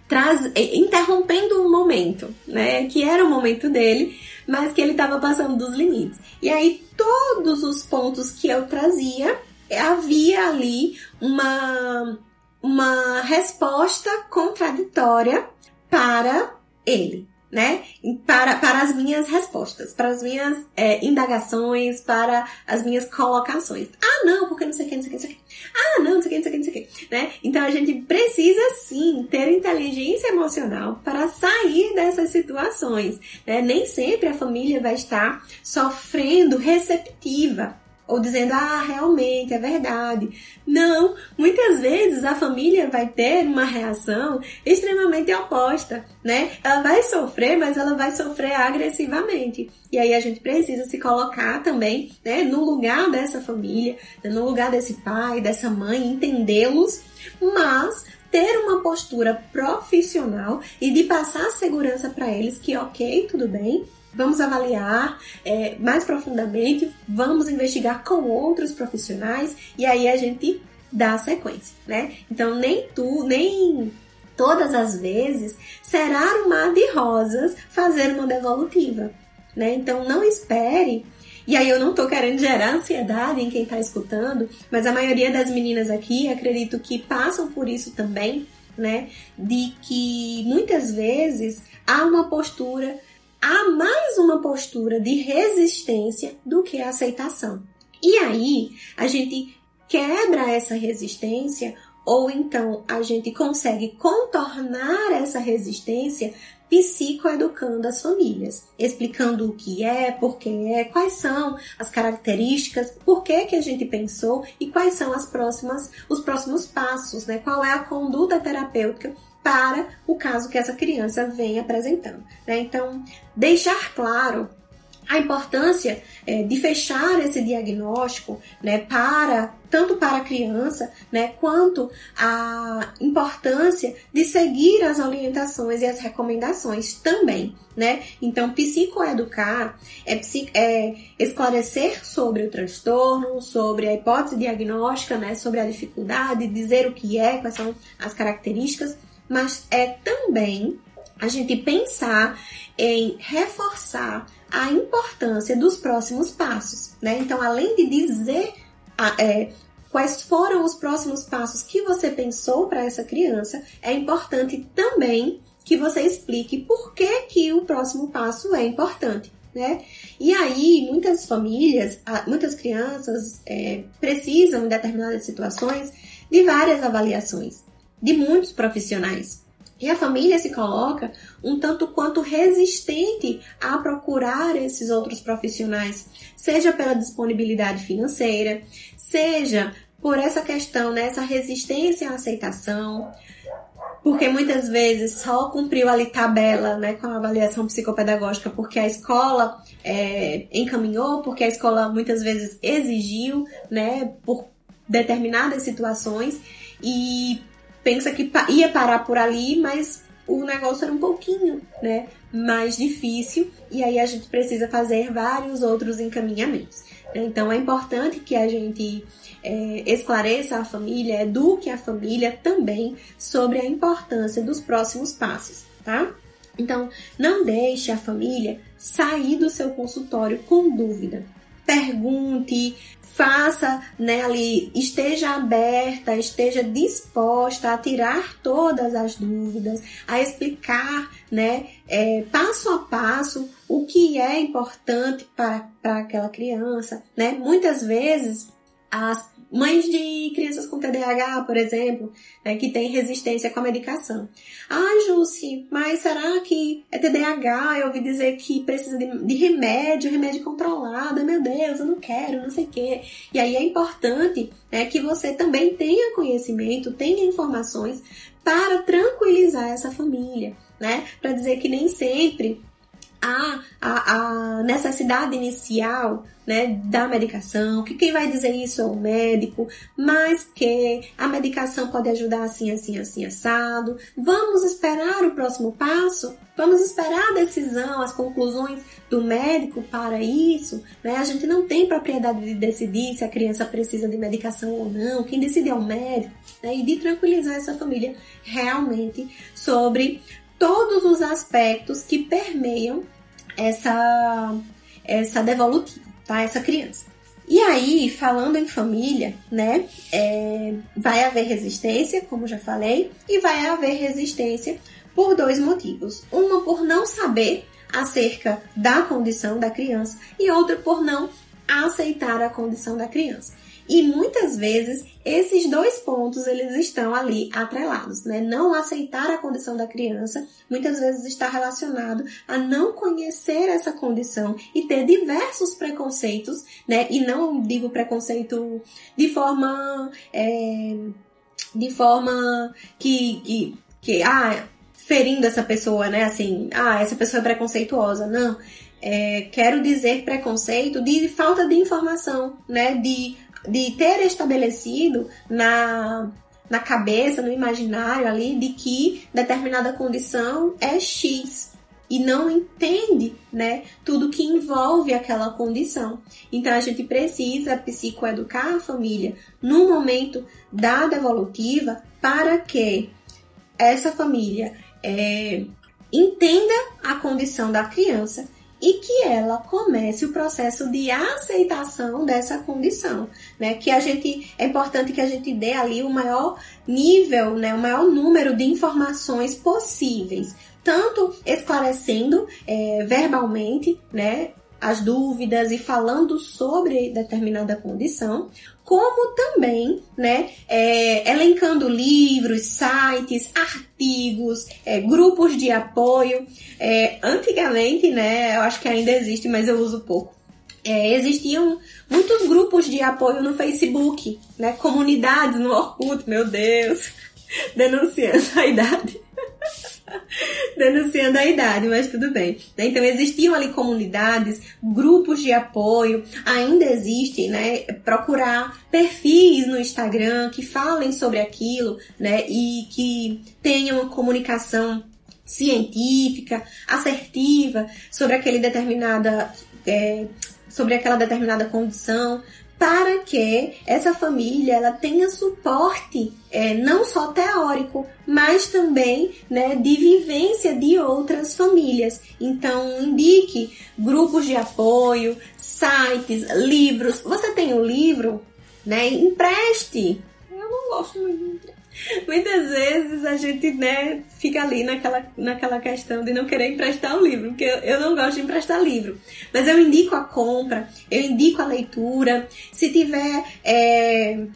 traz, é, interrompendo um momento, né? Que era o momento dele, mas que ele estava passando dos limites. E aí todos os pontos que eu trazia havia ali uma uma resposta contraditória para ele, né? Para, para as minhas respostas, para as minhas é, indagações, para as minhas colocações. Ah, não, porque não sei o que, não sei o que, não sei o que. Ah, não, não sei o que, não sei o que, não sei o que, né? Então a gente precisa sim ter inteligência emocional para sair dessas situações, né? Nem sempre a família vai estar sofrendo receptiva ou dizendo, ah, realmente é verdade. Não, muitas vezes a família vai ter uma reação extremamente oposta, né? Ela vai sofrer, mas ela vai sofrer agressivamente. E aí a gente precisa se colocar também, né, no lugar dessa família, no lugar desse pai, dessa mãe, entendê-los, mas ter uma postura profissional e de passar segurança para eles que, ok, tudo bem, vamos avaliar é, mais profundamente, vamos investigar com outros profissionais e aí a gente dá a sequência, né? Então nem tu, nem todas as vezes será um mar de rosas fazer uma devolutiva, né? Então não espere e aí eu não tô querendo gerar ansiedade em quem tá escutando, mas a maioria das meninas aqui acredito que passam por isso também, né? De que muitas vezes há uma postura há mais uma postura de resistência do que aceitação. E aí, a gente quebra essa resistência ou então a gente consegue contornar essa resistência psicoeducando as famílias, explicando o que é, por que é, quais são as características, por que que a gente pensou e quais são as próximas, os próximos passos, né? Qual é a conduta terapêutica para o caso que essa criança vem apresentando. Né? Então, deixar claro a importância é, de fechar esse diagnóstico, né, para tanto para a criança, né, quanto a importância de seguir as orientações e as recomendações também, né? Então, psicoeducar é, é esclarecer sobre o transtorno, sobre a hipótese diagnóstica, né, sobre a dificuldade, dizer o que é, quais são as características, mas é também a gente pensar em reforçar a importância dos próximos passos, né? Então, além de dizer é, quais foram os próximos passos que você pensou para essa criança, é importante também que você explique por que, que o próximo passo é importante. Né? E aí, muitas famílias, muitas crianças é, precisam, em determinadas situações, de várias avaliações, de muitos profissionais. E a família se coloca um tanto quanto resistente a procurar esses outros profissionais, seja pela disponibilidade financeira, seja por essa questão, né, essa resistência à aceitação, porque muitas vezes só cumpriu ali tabela né, com a avaliação psicopedagógica porque a escola é, encaminhou, porque a escola muitas vezes exigiu né, por determinadas situações e pensa que ia parar por ali, mas o negócio era um pouquinho, né, mais difícil e aí a gente precisa fazer vários outros encaminhamentos. Então é importante que a gente é, esclareça a família, eduque a família também sobre a importância dos próximos passos, tá? Então, não deixe a família sair do seu consultório com dúvida. Pergunte, faça, né, ali, esteja aberta, esteja disposta a tirar todas as dúvidas, a explicar, né, é, passo a passo o que é importante para, para aquela criança, né? Muitas vezes as mães de crianças com TDAH, por exemplo, né, que têm resistência com a medicação. Ah, Jússi, mas será que é TDAH? Eu ouvi dizer que precisa de, de remédio, remédio controlado. Meu Deus, eu não quero, não sei o quê. E aí é importante né, que você também tenha conhecimento, tenha informações para tranquilizar essa família, né? Para dizer que nem sempre a, a, a necessidade inicial né, da medicação, que quem vai dizer isso é o médico, mas que a medicação pode ajudar assim, assim, assim, assado. Vamos esperar o próximo passo? Vamos esperar a decisão, as conclusões do médico para isso? Né? A gente não tem propriedade de decidir se a criança precisa de medicação ou não, quem decide é o médico, né? e de tranquilizar essa família realmente sobre todos os aspectos que permeiam essa, essa devolutiva, tá? Essa criança. E aí, falando em família, né, é, vai haver resistência, como já falei, e vai haver resistência por dois motivos. Uma por não saber acerca da condição da criança e outra por não aceitar a condição da criança. E muitas vezes esses dois pontos eles estão ali atrelados, né? Não aceitar a condição da criança muitas vezes está relacionado a não conhecer essa condição e ter diversos preconceitos, né? E não digo preconceito de forma é, de forma que, que, que ah, ferindo essa pessoa, né? Assim, ah, essa pessoa é preconceituosa. Não. É, quero dizer preconceito de falta de informação, né? De de ter estabelecido na, na cabeça, no imaginário ali, de que determinada condição é X e não entende, né, tudo que envolve aquela condição. Então a gente precisa psicoeducar a família no momento da devolutiva para que essa família é, entenda a condição da criança e que ela comece o processo de aceitação dessa condição, né? Que a gente é importante que a gente dê ali o maior nível, né, o maior número de informações possíveis, tanto esclarecendo é, verbalmente, né, as dúvidas e falando sobre determinada condição, como também, né, é, elencando livros, sites, artigos, é, grupos de apoio. É, antigamente, né, eu acho que ainda existe, mas eu uso pouco. É, existiam muitos grupos de apoio no Facebook, né, comunidades no Orkut, meu Deus, denunciando a idade. denunciando a idade, mas tudo bem. Né? Então existiam ali comunidades, grupos de apoio, ainda existem, né? Procurar perfis no Instagram que falem sobre aquilo, né? E que tenham uma comunicação científica, assertiva sobre aquele determinada é, sobre aquela determinada condição, para que essa família ela tenha suporte é, não só teórico, mas também né, de vivência de outras famílias. Então, indique grupos de apoio, sites, livros. Você tem o um livro? Né? Empreste. Eu não gosto muito Muitas vezes a gente, né, fica ali naquela, naquela questão de não querer emprestar o livro, porque eu, eu não gosto de emprestar livro. Mas eu indico a compra, eu indico a leitura. Se tiver é,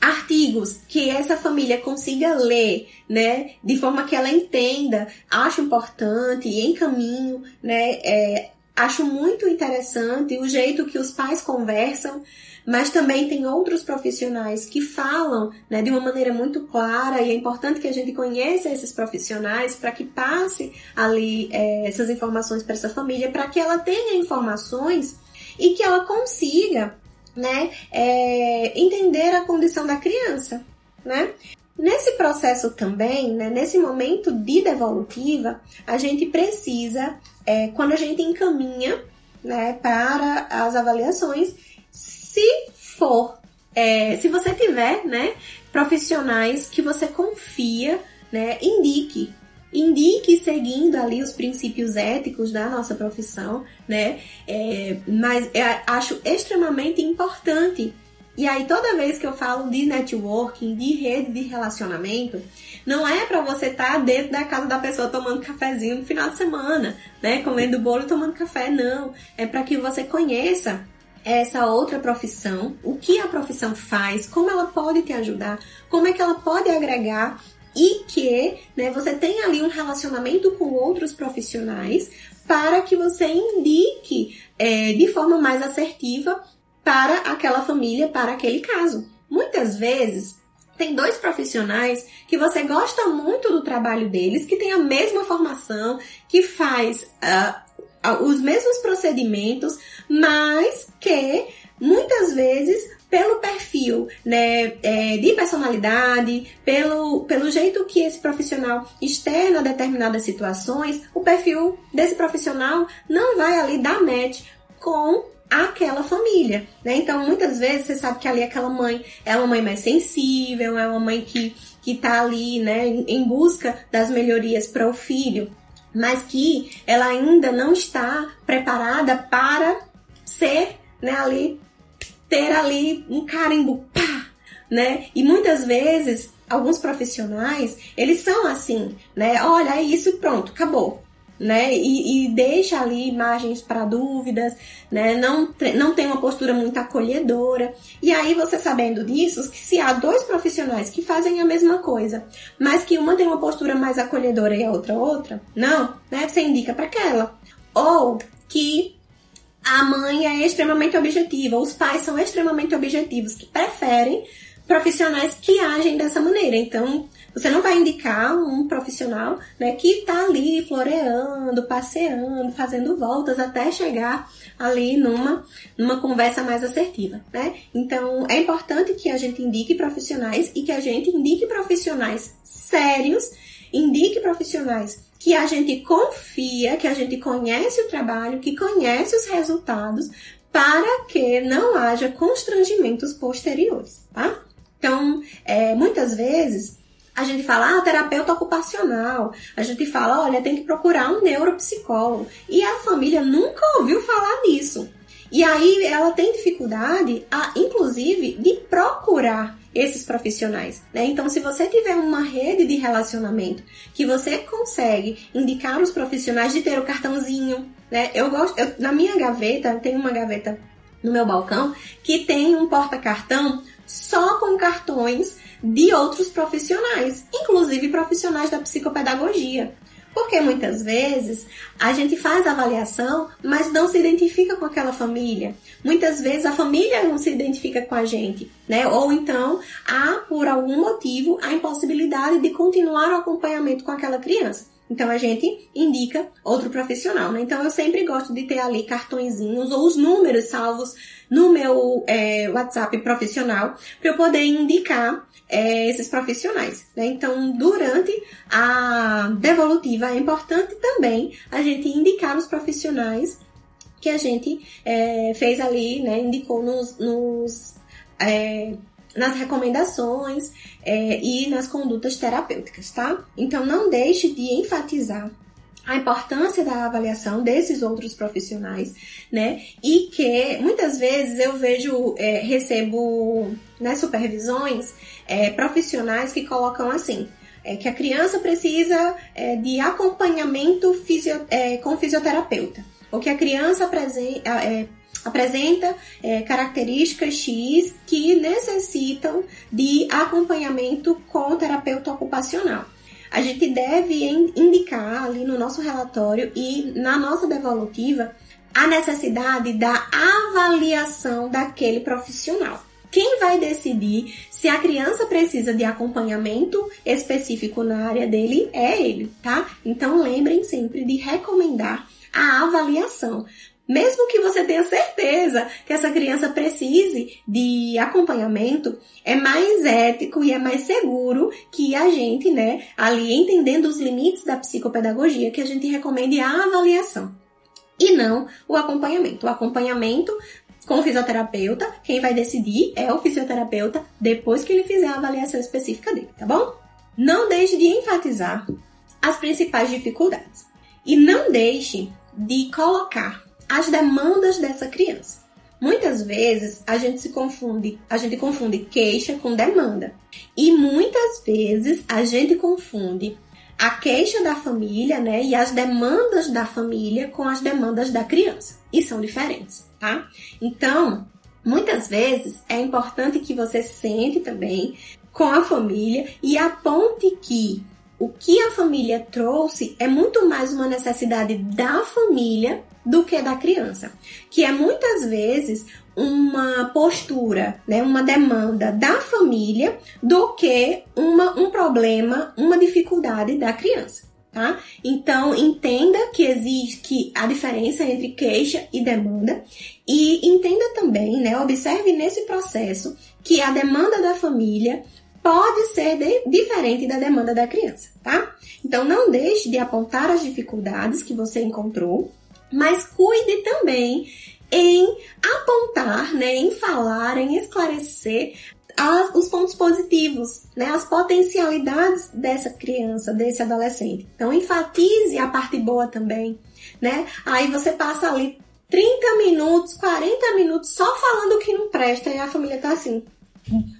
artigos que essa família consiga ler, né, de forma que ela entenda, acho importante, encaminho, né, é, acho muito interessante o jeito que os pais conversam, mas também tem outros profissionais que falam né, de uma maneira muito clara e é importante que a gente conheça esses profissionais para que passe ali é, essas informações para essa família, para que ela tenha informações e que ela consiga né, é, entender a condição da criança, né? Nesse processo também, né, nesse momento de devolutiva, a gente precisa, é, quando a gente encaminha né, para as avaliações, se for, é, se você tiver, né, profissionais que você confia, né, indique. Indique seguindo ali os princípios éticos da nossa profissão, né? É, mas eu acho extremamente importante. E aí, toda vez que eu falo de networking, de rede de relacionamento, não é para você estar tá dentro da casa da pessoa tomando cafezinho no final de semana, né? Comendo bolo e tomando café, não. É para que você conheça essa outra profissão, o que a profissão faz, como ela pode te ajudar, como é que ela pode agregar e que né, você tenha ali um relacionamento com outros profissionais para que você indique é, de forma mais assertiva para aquela família, para aquele caso. Muitas vezes tem dois profissionais que você gosta muito do trabalho deles, que tem a mesma formação, que faz uh, os mesmos procedimentos, mas que muitas vezes pelo perfil né, é, de personalidade, pelo, pelo jeito que esse profissional externa determinadas situações, o perfil desse profissional não vai ali dar match com aquela família, né? Então, muitas vezes você sabe que ali aquela mãe é uma mãe mais sensível, é uma mãe que, que tá ali, né, em busca das melhorias para o filho mas que ela ainda não está preparada para ser, né, ali, ter ali um carimbo, pá, né? E muitas vezes, alguns profissionais, eles são assim, né? Olha, é isso, pronto, acabou né? E, e deixa ali imagens para dúvidas, né? Não, não tem uma postura muito acolhedora. E aí, você sabendo disso, que se há dois profissionais que fazem a mesma coisa, mas que uma tem uma postura mais acolhedora e a outra outra, não, né? Você indica para aquela. Ou que a mãe é extremamente objetiva, os pais são extremamente objetivos, que preferem profissionais que agem dessa maneira. Então, você não vai indicar um profissional né, que está ali floreando, passeando, fazendo voltas até chegar ali numa, numa conversa mais assertiva, né? Então, é importante que a gente indique profissionais e que a gente indique profissionais sérios, indique profissionais que a gente confia, que a gente conhece o trabalho, que conhece os resultados, para que não haja constrangimentos posteriores, tá? Então, é, muitas vezes a gente fala, ah, terapeuta ocupacional. A gente fala, olha, tem que procurar um neuropsicólogo. E a família nunca ouviu falar nisso. E aí ela tem dificuldade, a, inclusive, de procurar esses profissionais. Né? Então, se você tiver uma rede de relacionamento que você consegue indicar os profissionais de ter o cartãozinho, né? Eu gosto, eu, na minha gaveta, tem uma gaveta no meu balcão que tem um porta-cartão só com cartões de outros profissionais, inclusive profissionais da psicopedagogia. Porque muitas vezes a gente faz avaliação, mas não se identifica com aquela família. Muitas vezes a família não se identifica com a gente, né? Ou então há, por algum motivo, a impossibilidade de continuar o acompanhamento com aquela criança. Então a gente indica outro profissional, né? Então eu sempre gosto de ter ali cartõezinhos ou os números salvos no meu é, WhatsApp profissional para eu poder indicar é, esses profissionais. Né? Então, durante a devolutiva é importante também a gente indicar os profissionais que a gente é, fez ali, né? Indicou nos, nos é, nas recomendações é, e nas condutas terapêuticas, tá? Então não deixe de enfatizar a importância da avaliação desses outros profissionais, né? E que muitas vezes eu vejo, é, recebo nas supervisões é, profissionais que colocam assim. É, que a criança precisa é, de acompanhamento fisio, é, com fisioterapeuta, ou que a criança é, apresenta é, características X que necessitam de acompanhamento com o terapeuta ocupacional. A gente deve indicar ali no nosso relatório e na nossa devolutiva a necessidade da avaliação daquele profissional. Quem vai decidir se a criança precisa de acompanhamento específico na área dele é ele, tá? Então lembrem sempre de recomendar a avaliação, mesmo que você tenha certeza que essa criança precise de acompanhamento, é mais ético e é mais seguro que a gente, né, ali entendendo os limites da psicopedagogia, que a gente recomende a avaliação e não o acompanhamento. O acompanhamento com o fisioterapeuta, quem vai decidir é o fisioterapeuta depois que ele fizer a avaliação específica dele, tá bom? Não deixe de enfatizar as principais dificuldades e não deixe de colocar as demandas dessa criança. Muitas vezes a gente se confunde, a gente confunde queixa com demanda. E muitas vezes a gente confunde a queixa da família, né, e as demandas da família com as demandas da criança. E são diferentes, tá? Então, muitas vezes é importante que você sente também com a família e aponte que o que a família trouxe é muito mais uma necessidade da família do que da criança, que é muitas vezes uma postura, né, uma demanda da família do que uma, um problema, uma dificuldade da criança. Tá? Então entenda que existe a diferença entre queixa e demanda e entenda também, né, observe nesse processo que a demanda da família pode ser de, diferente da demanda da criança, tá? Então não deixe de apontar as dificuldades que você encontrou mas cuide também em apontar, né, em falar, em esclarecer as, os pontos positivos, né, as potencialidades dessa criança, desse adolescente. Então enfatize a parte boa também, né? Aí você passa ali 30 minutos, 40 minutos só falando o que não presta e a família tá assim,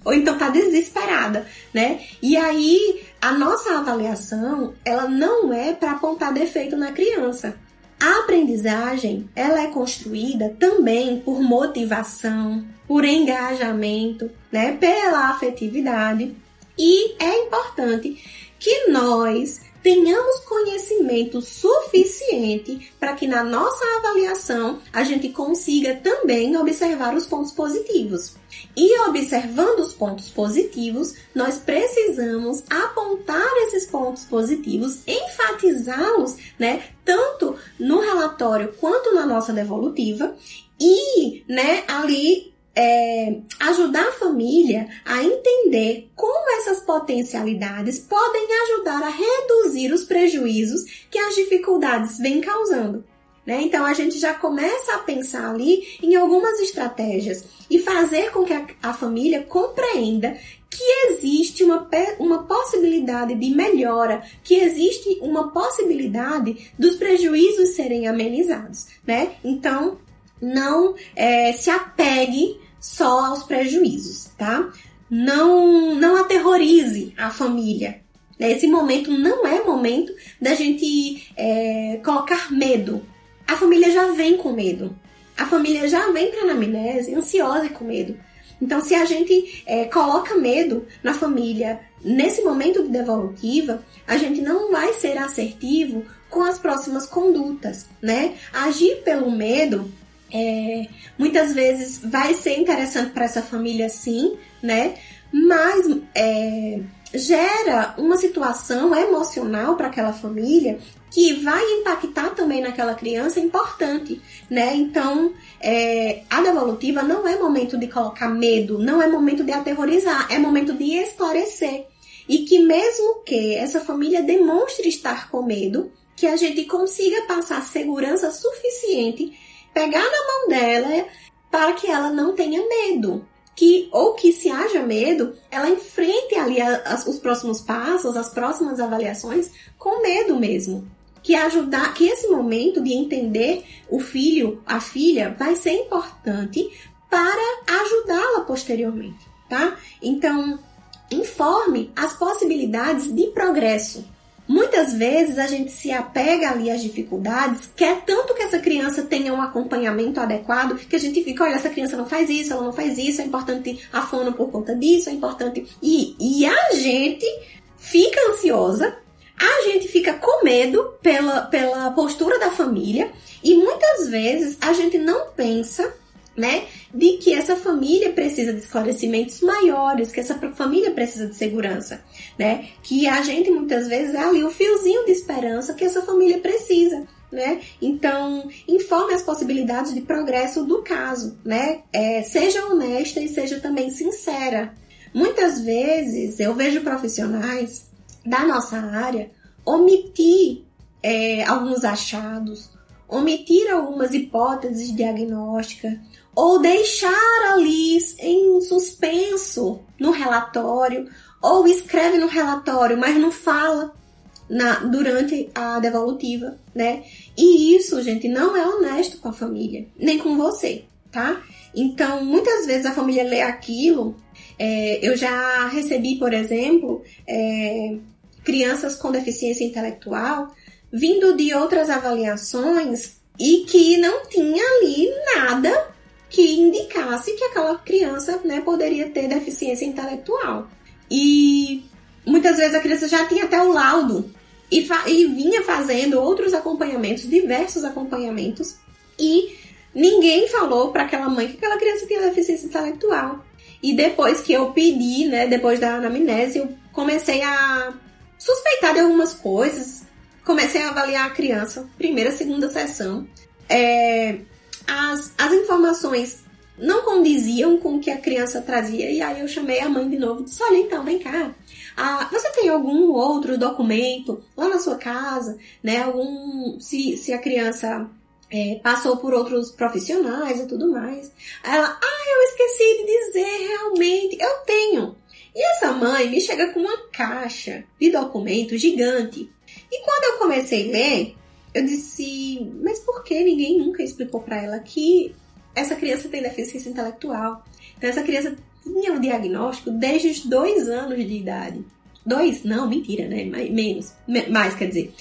ou então tá desesperada, né? E aí a nossa avaliação, ela não é para apontar defeito na criança. A aprendizagem, ela é construída também por motivação, por engajamento, né, pela afetividade. E é importante que nós tenhamos conhecimento suficiente para que na nossa avaliação a gente consiga também observar os pontos positivos. E observando os pontos positivos, nós precisamos apontar esses pontos positivos, enfatizá-los, né, tanto no relatório quanto na nossa devolutiva e, né, ali é, ajudar a família a entender como essas potencialidades podem ajudar a reduzir os prejuízos que as dificuldades vêm causando. Né? Então a gente já começa a pensar ali em algumas estratégias e fazer com que a, a família compreenda que existe uma, uma possibilidade de melhora, que existe uma possibilidade dos prejuízos serem amenizados, né? Então, não é, se apegue só aos prejuízos, tá? Não, não aterrorize a família. Esse momento não é momento da gente é, colocar medo. A família já vem com medo. A família já vem para a anamnese ansiosa e com medo. Então, se a gente é, coloca medo na família nesse momento de devolutiva, a gente não vai ser assertivo com as próximas condutas, né? Agir pelo medo é, muitas vezes vai ser interessante para essa família sim, né? Mas é, gera uma situação emocional para aquela família que vai impactar também naquela criança importante, né? Então, é, a devolutiva não é momento de colocar medo, não é momento de aterrorizar, é momento de esclarecer. E que mesmo que essa família demonstre estar com medo, que a gente consiga passar segurança suficiente, pegar na mão dela para que ela não tenha medo, que ou que se haja medo, ela enfrente ali as, os próximos passos, as próximas avaliações com medo mesmo. Que ajudar, que esse momento de entender o filho, a filha, vai ser importante para ajudá-la posteriormente, tá? Então, informe as possibilidades de progresso Muitas vezes a gente se apega ali às dificuldades, quer tanto que essa criança tenha um acompanhamento adequado, que a gente fica, olha, essa criança não faz isso, ela não faz isso, é importante a fono por conta disso, é importante. E, e a gente fica ansiosa, a gente fica com medo pela, pela postura da família, e muitas vezes a gente não pensa né? De que essa família precisa de esclarecimentos maiores, que essa família precisa de segurança, né? Que a gente muitas vezes é ali o fiozinho de esperança que essa família precisa. Né? Então, informe as possibilidades de progresso do caso, né? É, seja honesta e seja também sincera. Muitas vezes eu vejo profissionais da nossa área omitir é, alguns achados, omitir algumas hipóteses diagnósticas, ou deixar ali em suspenso no relatório, ou escreve no relatório, mas não fala na, durante a devolutiva, né? E isso, gente, não é honesto com a família, nem com você, tá? Então, muitas vezes a família lê aquilo. É, eu já recebi, por exemplo, é, crianças com deficiência intelectual vindo de outras avaliações e que não tinha ali nada que indicasse que aquela criança né, poderia ter deficiência intelectual. E muitas vezes a criança já tinha até o laudo e, e vinha fazendo outros acompanhamentos, diversos acompanhamentos, e ninguém falou para aquela mãe que aquela criança tinha deficiência intelectual. E depois que eu pedi, né, depois da anamnese, eu comecei a suspeitar de algumas coisas, comecei a avaliar a criança, primeira, segunda sessão. É, as, as informações não condiziam com o que a criança trazia, e aí eu chamei a mãe de novo e disse: Olha, então, vem cá. Ah, você tem algum outro documento lá na sua casa, né? Algum. Se, se a criança é, passou por outros profissionais e tudo mais. ela, ah, eu esqueci de dizer realmente, eu tenho. E essa mãe me chega com uma caixa de documento gigante. E quando eu comecei a ler, eu disse, mas por que ninguém nunca explicou para ela que essa criança tem deficiência intelectual? Então, essa criança tinha um diagnóstico desde os dois anos de idade. Dois? Não, mentira, né? Menos. Mais, quer dizer.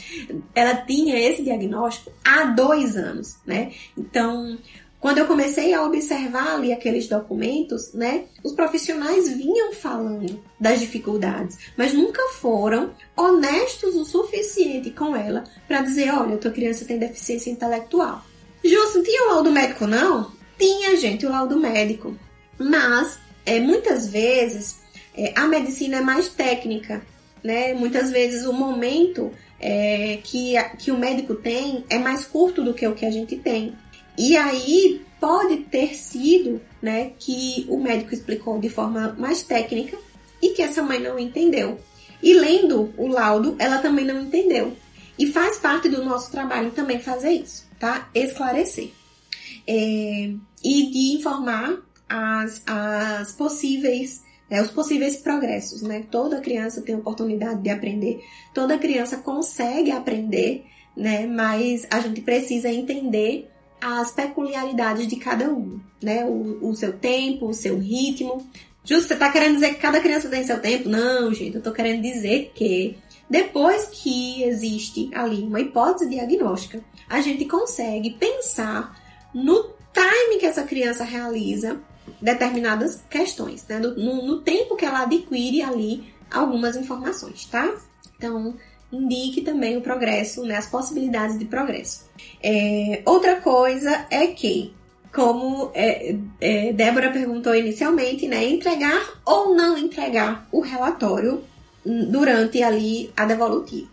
Ela tinha esse diagnóstico há dois anos, né? Então, quando eu comecei a observar ali aqueles documentos, né, os profissionais vinham falando das dificuldades, mas nunca foram honestos o suficiente com ela para dizer, olha, tua criança tem deficiência intelectual. Justo, tinha o laudo médico não? Tinha, gente, o laudo médico. Mas, é, muitas vezes, é, a medicina é mais técnica, né? Muitas vezes o momento é, que, que o médico tem é mais curto do que o que a gente tem. E aí pode ter sido, né, que o médico explicou de forma mais técnica e que essa mãe não entendeu. E lendo o laudo, ela também não entendeu. E faz parte do nosso trabalho também fazer isso, tá? Esclarecer. É, e de informar as, as possíveis, né, os possíveis progressos, né? Toda criança tem oportunidade de aprender, toda criança consegue aprender, né? Mas a gente precisa entender as peculiaridades de cada um, né? O, o seu tempo, o seu ritmo. Justo, você tá querendo dizer que cada criança tem seu tempo? Não, gente, eu tô querendo dizer que depois que existe ali uma hipótese diagnóstica, a gente consegue pensar no time que essa criança realiza determinadas questões, né? No, no tempo que ela adquire ali algumas informações, tá? Então, indique também o progresso, né, as possibilidades de progresso. É, outra coisa é que, como é, é, Débora perguntou inicialmente, né, entregar ou não entregar o relatório durante ali a devolutiva.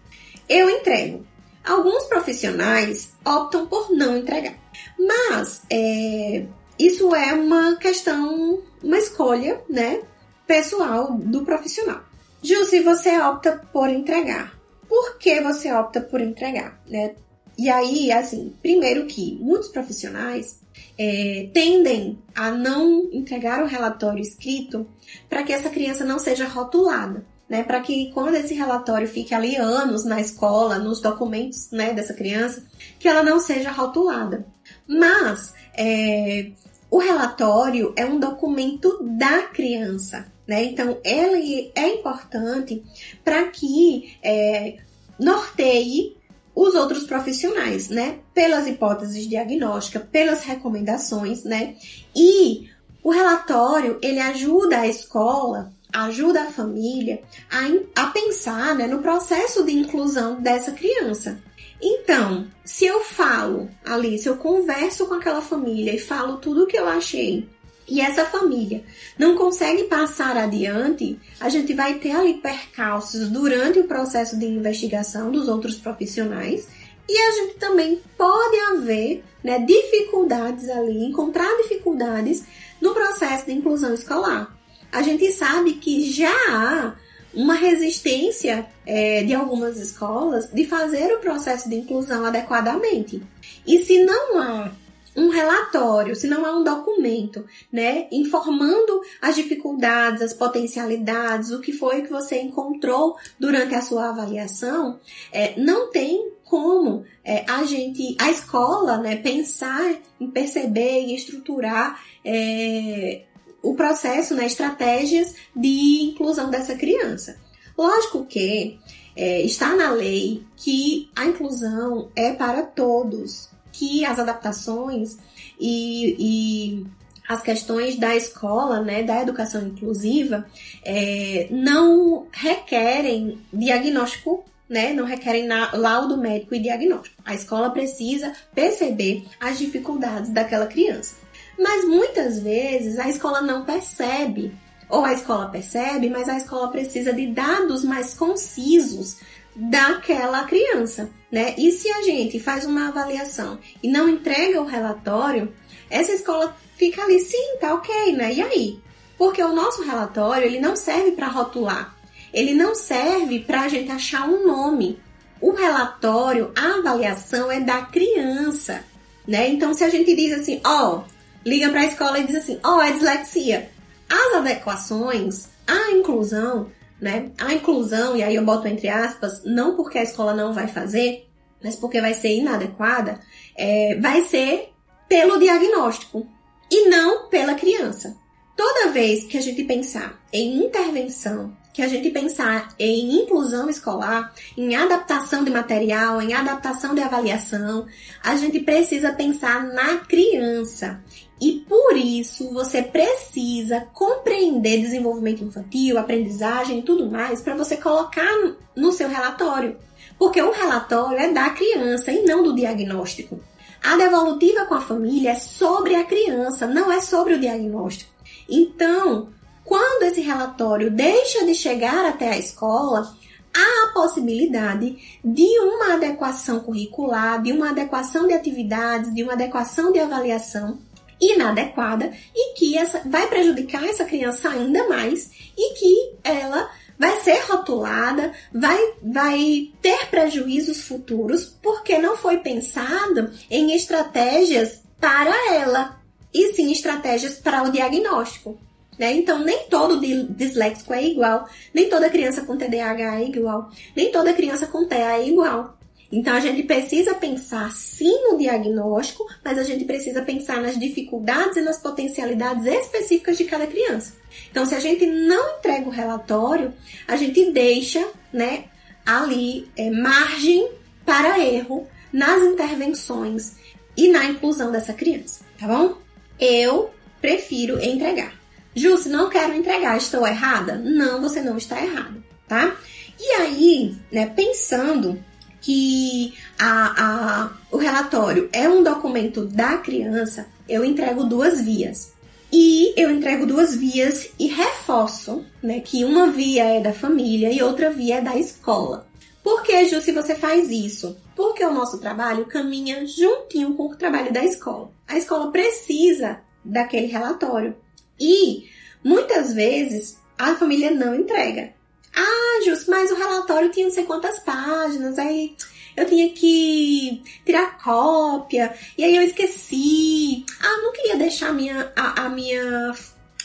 Eu entrego. Alguns profissionais optam por não entregar, mas é, isso é uma questão, uma escolha, né, pessoal do profissional. Ju, se você opta por entregar, por que você opta por entregar, né? E aí, assim, primeiro que muitos profissionais é, tendem a não entregar o relatório escrito para que essa criança não seja rotulada. Né, para que quando esse relatório fique ali anos na escola, nos documentos né, dessa criança, que ela não seja rotulada. Mas é, o relatório é um documento da criança, né? Então ele é importante para que é, norteie os outros profissionais, né? Pelas hipóteses diagnósticas, pelas recomendações, né? E o relatório, ele ajuda a escola, ajuda a família a, a pensar né, no processo de inclusão dessa criança. Então, se eu falo ali, se eu converso com aquela família e falo tudo o que eu achei e essa família não consegue passar adiante, a gente vai ter ali percalços durante o processo de investigação dos outros profissionais e a gente também pode haver né, dificuldades ali, encontrar dificuldades no processo de inclusão escolar. A gente sabe que já há uma resistência é, de algumas escolas de fazer o processo de inclusão adequadamente. E se não há um relatório, se não há um documento, né, informando as dificuldades, as potencialidades, o que foi que você encontrou durante a sua avaliação, é, não tem como é, a gente, a escola, né, pensar em perceber e estruturar é, o processo, né, estratégias de inclusão dessa criança. Lógico que é, está na lei que a inclusão é para todos, que as adaptações e, e as questões da escola, né, da educação inclusiva, é, não requerem diagnóstico, né, não requerem laudo médico e diagnóstico. A escola precisa perceber as dificuldades daquela criança. Mas muitas vezes a escola não percebe, ou a escola percebe, mas a escola precisa de dados mais concisos daquela criança, né? E se a gente faz uma avaliação e não entrega o relatório, essa escola fica ali, sim, tá ok, né? E aí? Porque o nosso relatório, ele não serve para rotular. Ele não serve para a gente achar um nome. O relatório, a avaliação é da criança, né? Então, se a gente diz assim, ó, oh, liga para a escola e diz assim, ó, oh, é dislexia. As adequações, a inclusão, né? A inclusão, e aí eu boto entre aspas, não porque a escola não vai fazer, mas porque vai ser inadequada, é, vai ser pelo diagnóstico e não pela criança. Toda vez que a gente pensar em intervenção, que a gente pensar em inclusão escolar, em adaptação de material, em adaptação de avaliação, a gente precisa pensar na criança. E por isso você precisa compreender desenvolvimento infantil, aprendizagem e tudo mais para você colocar no seu relatório. Porque o relatório é da criança e não do diagnóstico. A devolutiva com a família é sobre a criança, não é sobre o diagnóstico. Então, quando esse relatório deixa de chegar até a escola, há a possibilidade de uma adequação curricular, de uma adequação de atividades, de uma adequação de avaliação inadequada e que essa vai prejudicar essa criança ainda mais e que ela vai ser rotulada, vai, vai ter prejuízos futuros porque não foi pensado em estratégias para ela e sim estratégias para o diagnóstico. Né? Então, nem todo disléxico é igual, nem toda criança com TDAH é igual, nem toda criança com TEA é igual. Então, a gente precisa pensar sim no diagnóstico, mas a gente precisa pensar nas dificuldades e nas potencialidades específicas de cada criança. Então, se a gente não entrega o relatório, a gente deixa né, ali é, margem para erro nas intervenções e na inclusão dessa criança, tá bom? Eu prefiro entregar. Ju, se não quero entregar, estou errada? Não, você não está errada, tá? E aí, né, pensando que a, a, o relatório é um documento da criança, eu entrego duas vias. E eu entrego duas vias e reforço, né, que uma via é da família e outra via é da escola. Por que, Ju, se você faz isso? Porque o nosso trabalho caminha juntinho com o trabalho da escola. A escola precisa daquele relatório. E muitas vezes a família não entrega. Ah, Jus, mas o relatório tinha não sei quantas páginas, aí eu tinha que tirar cópia, e aí eu esqueci. Ah, não queria deixar a minha, a, a minha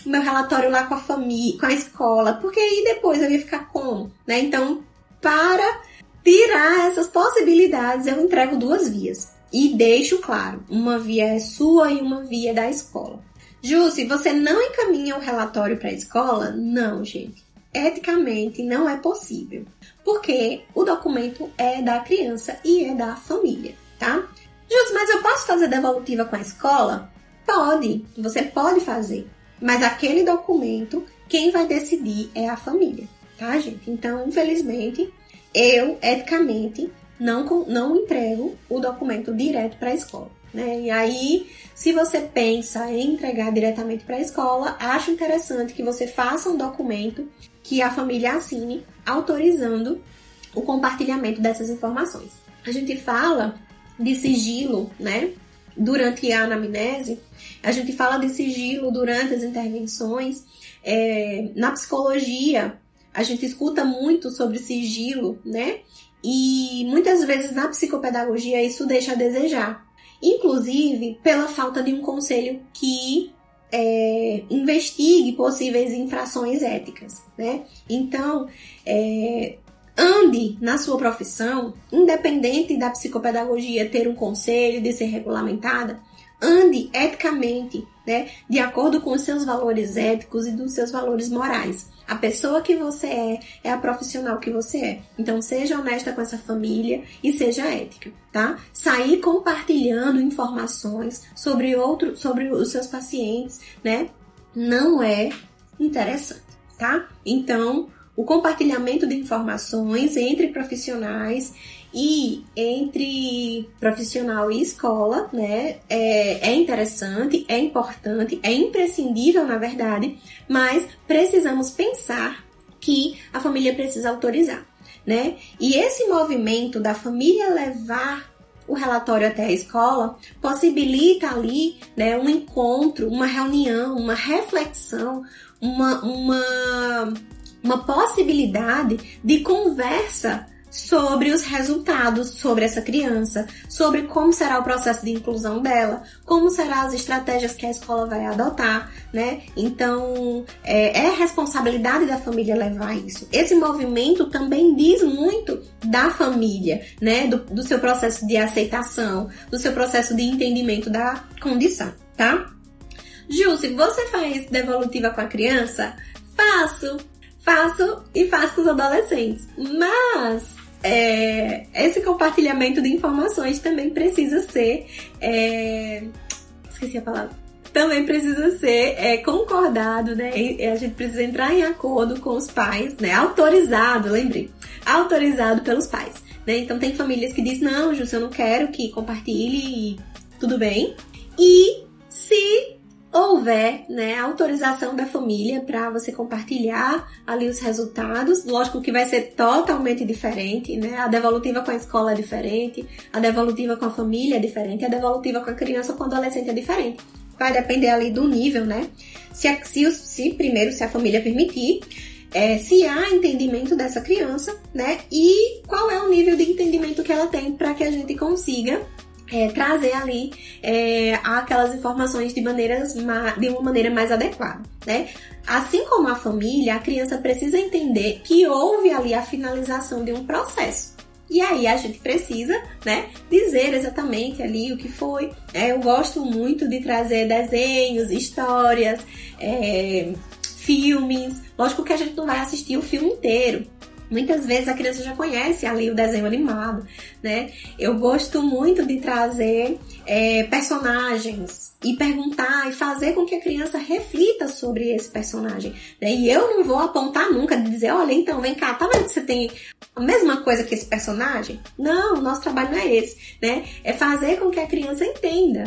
meu relatório lá com a família, com a escola, porque aí depois eu ia ficar como, né? Então, para tirar essas possibilidades, eu entrego duas vias. E deixo claro, uma via é sua e uma via é da escola. Ju, se você não encaminha o relatório para a escola, não, gente. Eticamente não é possível porque o documento é da criança e é da família, tá? Justo, mas eu posso fazer devolutiva com a escola? Pode, você pode fazer. Mas aquele documento, quem vai decidir é a família, tá, gente? Então, infelizmente, eu, eticamente, não, não entrego o documento direto para a escola. Né? E aí, se você pensa em entregar diretamente para a escola, acho interessante que você faça um documento que a família assine autorizando o compartilhamento dessas informações. A gente fala de sigilo, né? Durante a anamnese, a gente fala de sigilo durante as intervenções. É, na psicologia, a gente escuta muito sobre sigilo, né? E muitas vezes na psicopedagogia isso deixa a desejar. Inclusive pela falta de um conselho que é, investigue possíveis infrações éticas, né? Então, é, ande na sua profissão, independente da psicopedagogia ter um conselho, de ser regulamentada, ande eticamente, né, de acordo com os seus valores éticos e dos seus valores morais. A pessoa que você é é a profissional que você é. Então seja honesta com essa família e seja ética, tá? Sair compartilhando informações sobre outro, sobre os seus pacientes, né? Não é interessante, tá? Então, o compartilhamento de informações entre profissionais e entre profissional e escola, né, é, é interessante, é importante, é imprescindível, na verdade, mas precisamos pensar que a família precisa autorizar, né? E esse movimento da família levar o relatório até a escola possibilita ali, né, um encontro, uma reunião, uma reflexão, uma, uma, uma possibilidade de conversa sobre os resultados sobre essa criança, sobre como será o processo de inclusão dela, como serão as estratégias que a escola vai adotar, né? Então é, é responsabilidade da família levar isso. Esse movimento também diz muito da família, né? Do, do seu processo de aceitação, do seu processo de entendimento da condição, tá? Ju, se você faz devolutiva com a criança, faço faço e faço com os adolescentes. Mas é, esse compartilhamento de informações também precisa ser. É, esqueci a palavra. Também precisa ser é, concordado, né? A gente precisa entrar em acordo com os pais, né? Autorizado, lembrei. Autorizado pelos pais. Né? Então tem famílias que dizem, não, Júlio, eu não quero que compartilhe, tudo bem. E se houver né, autorização da família para você compartilhar ali os resultados. Lógico que vai ser totalmente diferente, né? A devolutiva com a escola é diferente, a devolutiva com a família é diferente, a devolutiva com a criança ou com o adolescente é diferente. Vai depender ali do nível, né? Se, se, se primeiro, se a família permitir, é, se há entendimento dessa criança, né? E qual é o nível de entendimento que ela tem para que a gente consiga é, trazer ali é, aquelas informações de, maneiras, de uma maneira mais adequada, né? Assim como a família, a criança precisa entender que houve ali a finalização de um processo. E aí a gente precisa, né, dizer exatamente ali o que foi. É, eu gosto muito de trazer desenhos, histórias, é, filmes. Lógico que a gente não vai assistir o filme inteiro, Muitas vezes a criança já conhece ali o desenho animado, né? Eu gosto muito de trazer é, personagens e perguntar e fazer com que a criança reflita sobre esse personagem. Né? E eu não vou apontar nunca de dizer, olha, então vem cá, tá vendo que você tem a mesma coisa que esse personagem? Não, o nosso trabalho não é esse, né? É fazer com que a criança entenda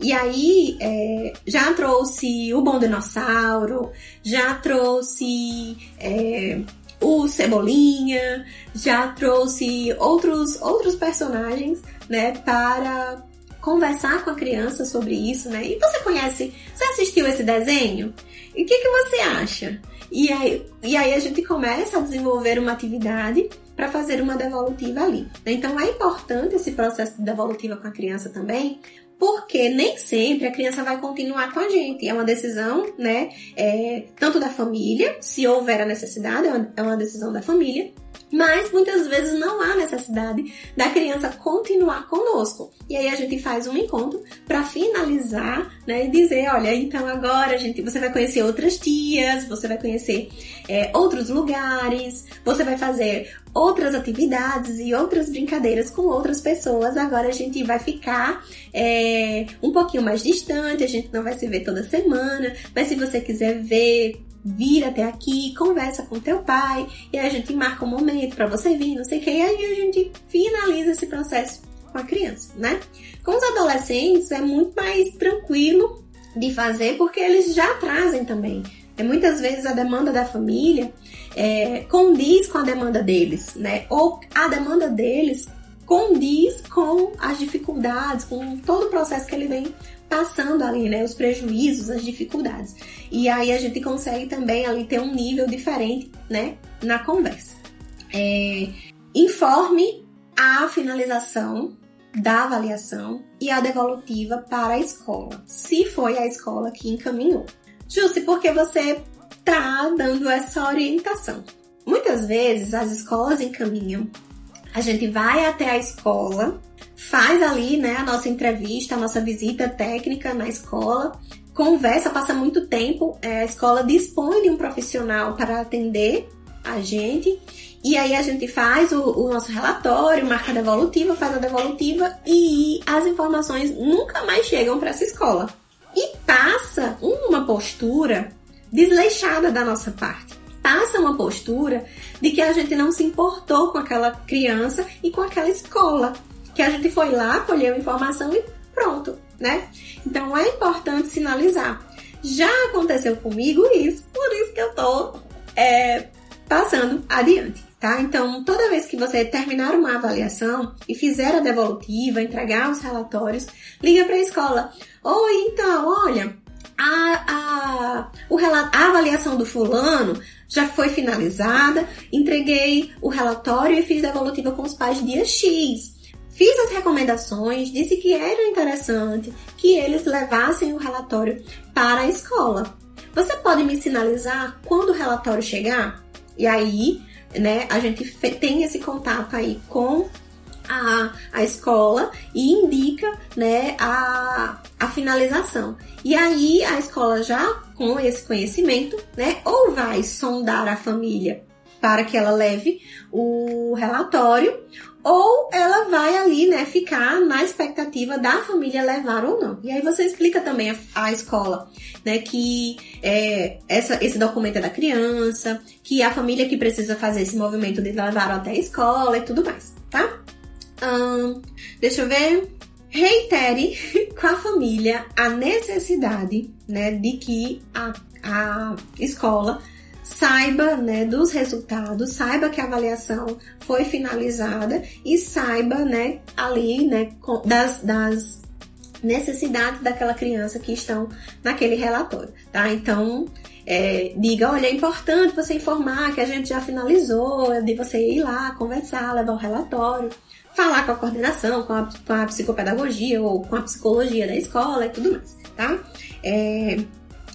E aí é, já trouxe o Bom Dinossauro, já trouxe é, o Cebolinha, já trouxe outros, outros personagens, né, para conversar com a criança sobre isso, né? E você conhece, você assistiu esse desenho? E o que, que você acha? E aí, e aí a gente começa a desenvolver uma atividade para fazer uma devolutiva ali. Então é importante esse processo de devolutiva com a criança também, porque nem sempre a criança vai continuar com a gente. É uma decisão, né? É, tanto da família, se houver a necessidade, é uma é decisão da família, mas muitas vezes não há necessidade da criança continuar conosco. E aí a gente faz um encontro para finalizar, né, e dizer, olha, então agora a gente, você vai conhecer outras tias, você vai conhecer é, outros lugares, você vai fazer outras atividades e outras brincadeiras com outras pessoas. Agora a gente vai ficar é, um pouquinho mais distante, a gente não vai se ver toda semana, mas se você quiser ver vir até aqui, conversa com teu pai, e a gente marca um momento para você vir, não sei o que, e aí a gente finaliza esse processo com a criança, né? Com os adolescentes é muito mais tranquilo de fazer porque eles já trazem também. É, muitas vezes a demanda da família é, condiz com a demanda deles, né? Ou a demanda deles condiz com as dificuldades, com todo o processo que ele vem passando ali, né? Os prejuízos, as dificuldades. E aí a gente consegue também ali ter um nível diferente, né? Na conversa. É, informe a finalização da avaliação e a devolutiva para a escola, se foi a escola que encaminhou. Jusce, porque você tá dando essa orientação. Muitas vezes as escolas encaminham, a gente vai até a escola faz ali, né, a nossa entrevista, a nossa visita técnica na escola, conversa, passa muito tempo, é, a escola dispõe de um profissional para atender a gente, e aí a gente faz o, o nosso relatório, marca a devolutiva, faz a devolutiva e as informações nunca mais chegam para essa escola. E passa uma postura desleixada da nossa parte. Passa uma postura de que a gente não se importou com aquela criança e com aquela escola que a gente foi lá, colheu informação e pronto, né? Então é importante sinalizar. Já aconteceu comigo isso, por isso que eu tô é, passando adiante, tá? Então, toda vez que você terminar uma avaliação e fizer a devolutiva, entregar os relatórios, liga para a escola. Oi, então, olha, a, a, o, a avaliação do fulano já foi finalizada, entreguei o relatório e fiz devolutiva com os pais dia X. Fiz as recomendações, disse que era interessante que eles levassem o relatório para a escola. Você pode me sinalizar quando o relatório chegar? E aí, né, a gente tem esse contato aí com a, a escola e indica né, a, a finalização. E aí a escola já com esse conhecimento, né, ou vai sondar a família para que ela leve o relatório, ou ela vai ali, né, ficar na expectativa da família levar ou não. E aí você explica também a, a escola, né, que é, essa, esse documento é da criança, que a família que precisa fazer esse movimento de levar até a escola e tudo mais, tá? Hum, deixa eu ver. Reitere com a família a necessidade, né, de que a, a escola saiba né, dos resultados, saiba que a avaliação foi finalizada e saiba né, ali né, das, das necessidades daquela criança que estão naquele relatório, tá? Então, é, diga, olha, é importante você informar que a gente já finalizou, de você ir lá, conversar, levar o relatório, falar com a coordenação, com a, com a psicopedagogia ou com a psicologia da escola e tudo mais, tá? É,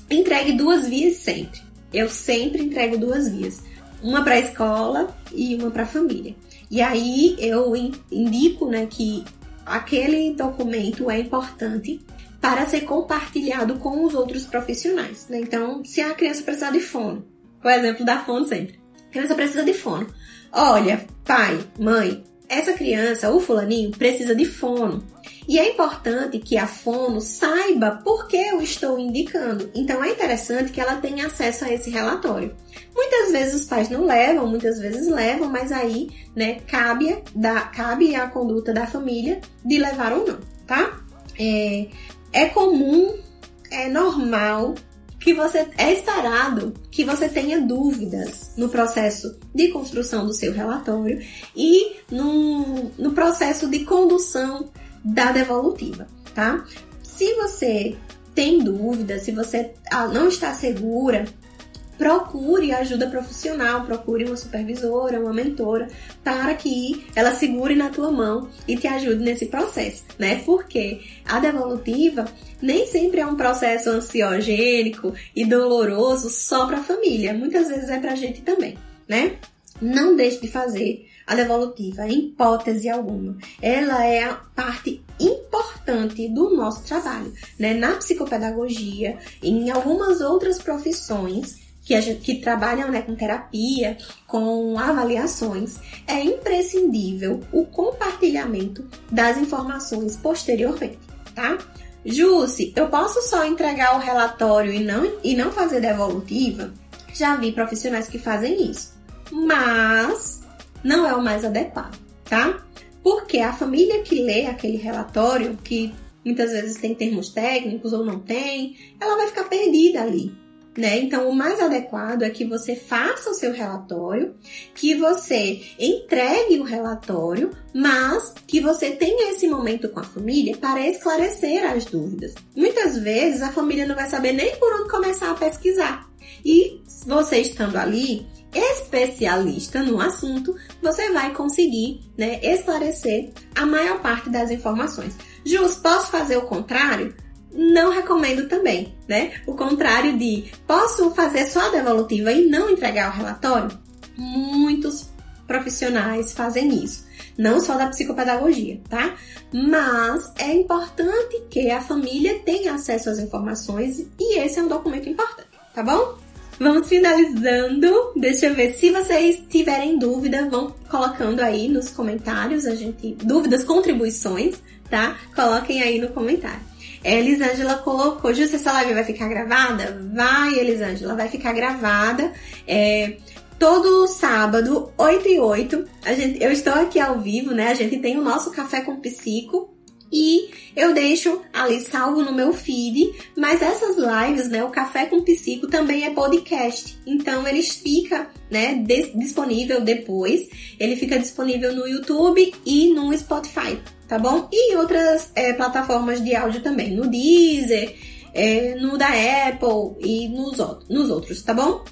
entregue duas vias sempre eu sempre entrego duas vias, uma para a escola e uma para a família. E aí eu indico, né, que aquele documento é importante para ser compartilhado com os outros profissionais. Né? Então, se a criança precisar de fono, por exemplo da fono sempre, a criança precisa de fono. Olha, pai, mãe, essa criança, o fulaninho, precisa de fono. E é importante que a fono saiba por que eu estou indicando. Então é interessante que ela tenha acesso a esse relatório. Muitas vezes os pais não levam, muitas vezes levam, mas aí, né, cabe, da, cabe a conduta da família de levar ou não, tá? É, é comum, é normal que você é esperado que você tenha dúvidas no processo de construção do seu relatório e no, no processo de condução da devolutiva, tá? Se você tem dúvida, se você ah, não está segura, procure ajuda profissional, procure uma supervisora, uma mentora, para que ela segure na tua mão e te ajude nesse processo, né? Porque a devolutiva nem sempre é um processo ansiogênico e doloroso só para a família, muitas vezes é para a gente também, né? Não deixe de fazer a devolutiva, em hipótese alguma. Ela é a parte importante do nosso trabalho, né? Na psicopedagogia, em algumas outras profissões, que, gente, que, trabalham né, com terapia, com avaliações, é imprescindível o compartilhamento das informações posteriormente, tá? Jussi, eu posso só entregar o relatório e não, e não fazer devolutiva? Já vi profissionais que fazem isso, mas não é o mais adequado, tá? Porque a família que lê aquele relatório, que muitas vezes tem termos técnicos ou não tem, ela vai ficar perdida ali. Né? Então, o mais adequado é que você faça o seu relatório, que você entregue o relatório, mas que você tenha esse momento com a família para esclarecer as dúvidas. Muitas vezes a família não vai saber nem por onde começar a pesquisar. E você estando ali, especialista no assunto, você vai conseguir né, esclarecer a maior parte das informações. Jus, posso fazer o contrário? Não recomendo também, né? O contrário de posso fazer só a devolutiva e não entregar o relatório? Muitos profissionais fazem isso. Não só da psicopedagogia, tá? Mas é importante que a família tenha acesso às informações e esse é um documento importante, tá bom? Vamos finalizando. Deixa eu ver. Se vocês tiverem dúvida, vão colocando aí nos comentários. A gente. Dúvidas, contribuições, tá? Coloquem aí no comentário. Elisângela colocou, justo essa live vai ficar gravada? Vai, Elisângela, vai ficar gravada. É, todo sábado, 8 e 8, a gente, eu estou aqui ao vivo, né? A gente tem o nosso café com psico, e eu deixo ali salvo no meu feed, mas essas lives, né, o Café com Psico também é podcast. Então ele fica, né, disponível depois. Ele fica disponível no YouTube e no Spotify, tá bom? E outras é, plataformas de áudio também, no Deezer, é, no da Apple e nos, nos outros, tá bom?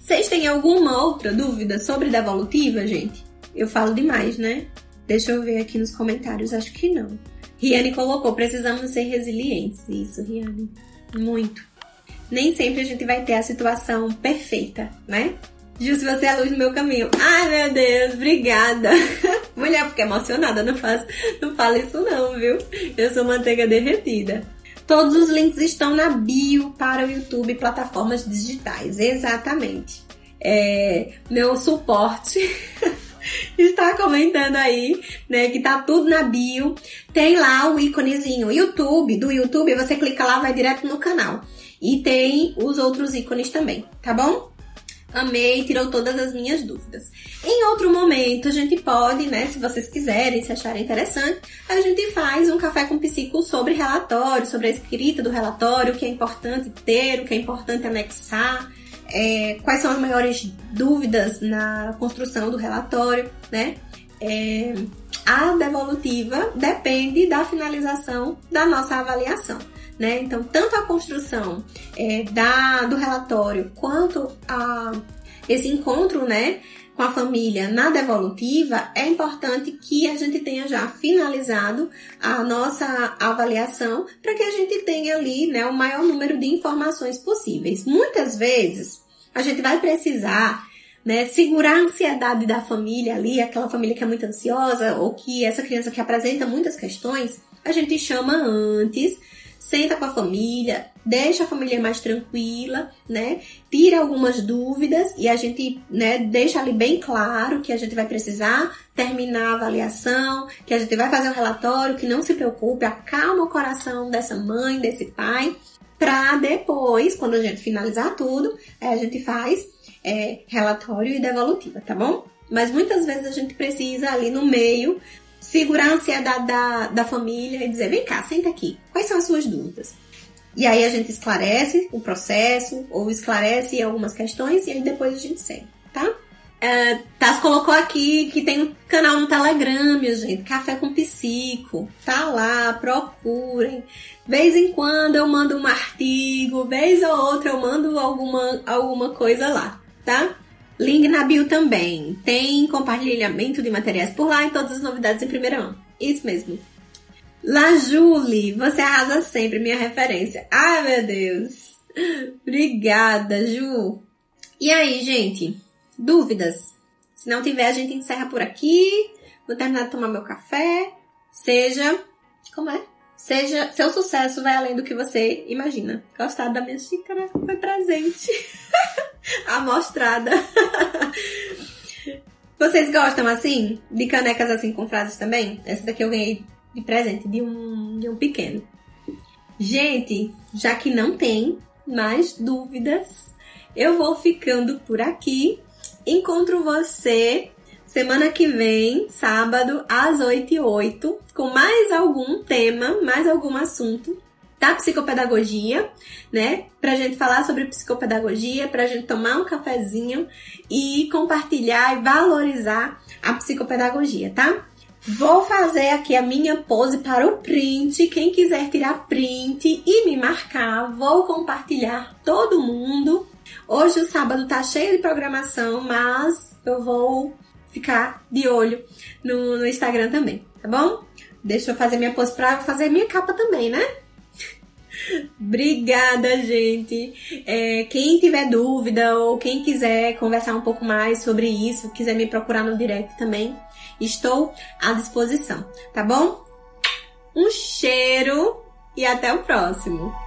Vocês têm alguma outra dúvida sobre devolutiva, gente? Eu falo demais, né? Deixa eu ver aqui nos comentários, acho que não. Riane colocou, precisamos ser resilientes. Isso, Riane. Muito. Nem sempre a gente vai ter a situação perfeita, né? Justo você é a luz do meu caminho. Ai, meu Deus, obrigada. Mulher, fiquei emocionada, não, faz, não fala isso não, viu? Eu sou manteiga derretida. Todos os links estão na bio para o YouTube e plataformas digitais. Exatamente. É, meu suporte está comentando aí, né, que tá tudo na bio. Tem lá o íconezinho YouTube, do YouTube, você clica lá, vai direto no canal. E tem os outros ícones também, tá bom? Amei, tirou todas as minhas dúvidas. Em outro momento, a gente pode, né, se vocês quiserem, se acharem interessante, a gente faz um café com psico sobre relatório, sobre a escrita do relatório, o que é importante ter, o que é importante anexar, é, quais são as maiores dúvidas na construção do relatório, né? É, a devolutiva depende da finalização da nossa avaliação. Né? Então, tanto a construção é, da, do relatório quanto a, esse encontro né, com a família na devolutiva, é importante que a gente tenha já finalizado a nossa avaliação para que a gente tenha ali né, o maior número de informações possíveis. Muitas vezes, a gente vai precisar né, segurar a ansiedade da família ali, aquela família que é muito ansiosa ou que essa criança que apresenta muitas questões, a gente chama antes, senta com a família, deixa a família mais tranquila, né? Tira algumas dúvidas e a gente, né, deixa ali bem claro que a gente vai precisar terminar a avaliação, que a gente vai fazer um relatório, que não se preocupe, acalma o coração dessa mãe, desse pai para depois, quando a gente finalizar tudo, é, a gente faz é, relatório e devolutiva, tá bom? Mas muitas vezes a gente precisa ali no meio segurar a ansiedade da, da família e dizer: vem cá, senta aqui, quais são as suas dúvidas? E aí a gente esclarece o processo, ou esclarece algumas questões, e aí depois a gente segue, tá? É, Taz colocou aqui que tem um canal no Telegram, minha gente, Café com Psico. Tá lá, procurem. Vez em quando eu mando um artigo, vez ou outra eu mando alguma, alguma coisa lá, tá? Link na bio também. Tem compartilhamento de materiais por lá e todas as novidades em primeira mão. Isso mesmo. La Julie, você arrasa sempre, minha referência. Ai, meu Deus. Obrigada, Ju. E aí, gente? Dúvidas? Se não tiver, a gente encerra por aqui. Vou terminar de tomar meu café. Seja. Como é? Seja. Seu sucesso vai além do que você imagina. Gostaram da minha xícara? Foi presente. Amostrada. Vocês gostam assim? De canecas assim com frases também? Essa daqui eu ganhei de presente de um, de um pequeno. Gente, já que não tem mais dúvidas, eu vou ficando por aqui. Encontro você semana que vem, sábado, às 8 e 8, com mais algum tema, mais algum assunto da psicopedagogia, né? Pra gente falar sobre psicopedagogia, pra gente tomar um cafezinho e compartilhar e valorizar a psicopedagogia, tá? Vou fazer aqui a minha pose para o print. Quem quiser tirar print e me marcar, vou compartilhar todo mundo Hoje o sábado tá cheio de programação, mas eu vou ficar de olho no, no Instagram também, tá bom? Deixa eu fazer minha pose pra fazer minha capa também, né? Obrigada, gente. É, quem tiver dúvida ou quem quiser conversar um pouco mais sobre isso, quiser me procurar no direct também, estou à disposição, tá bom? Um cheiro e até o próximo.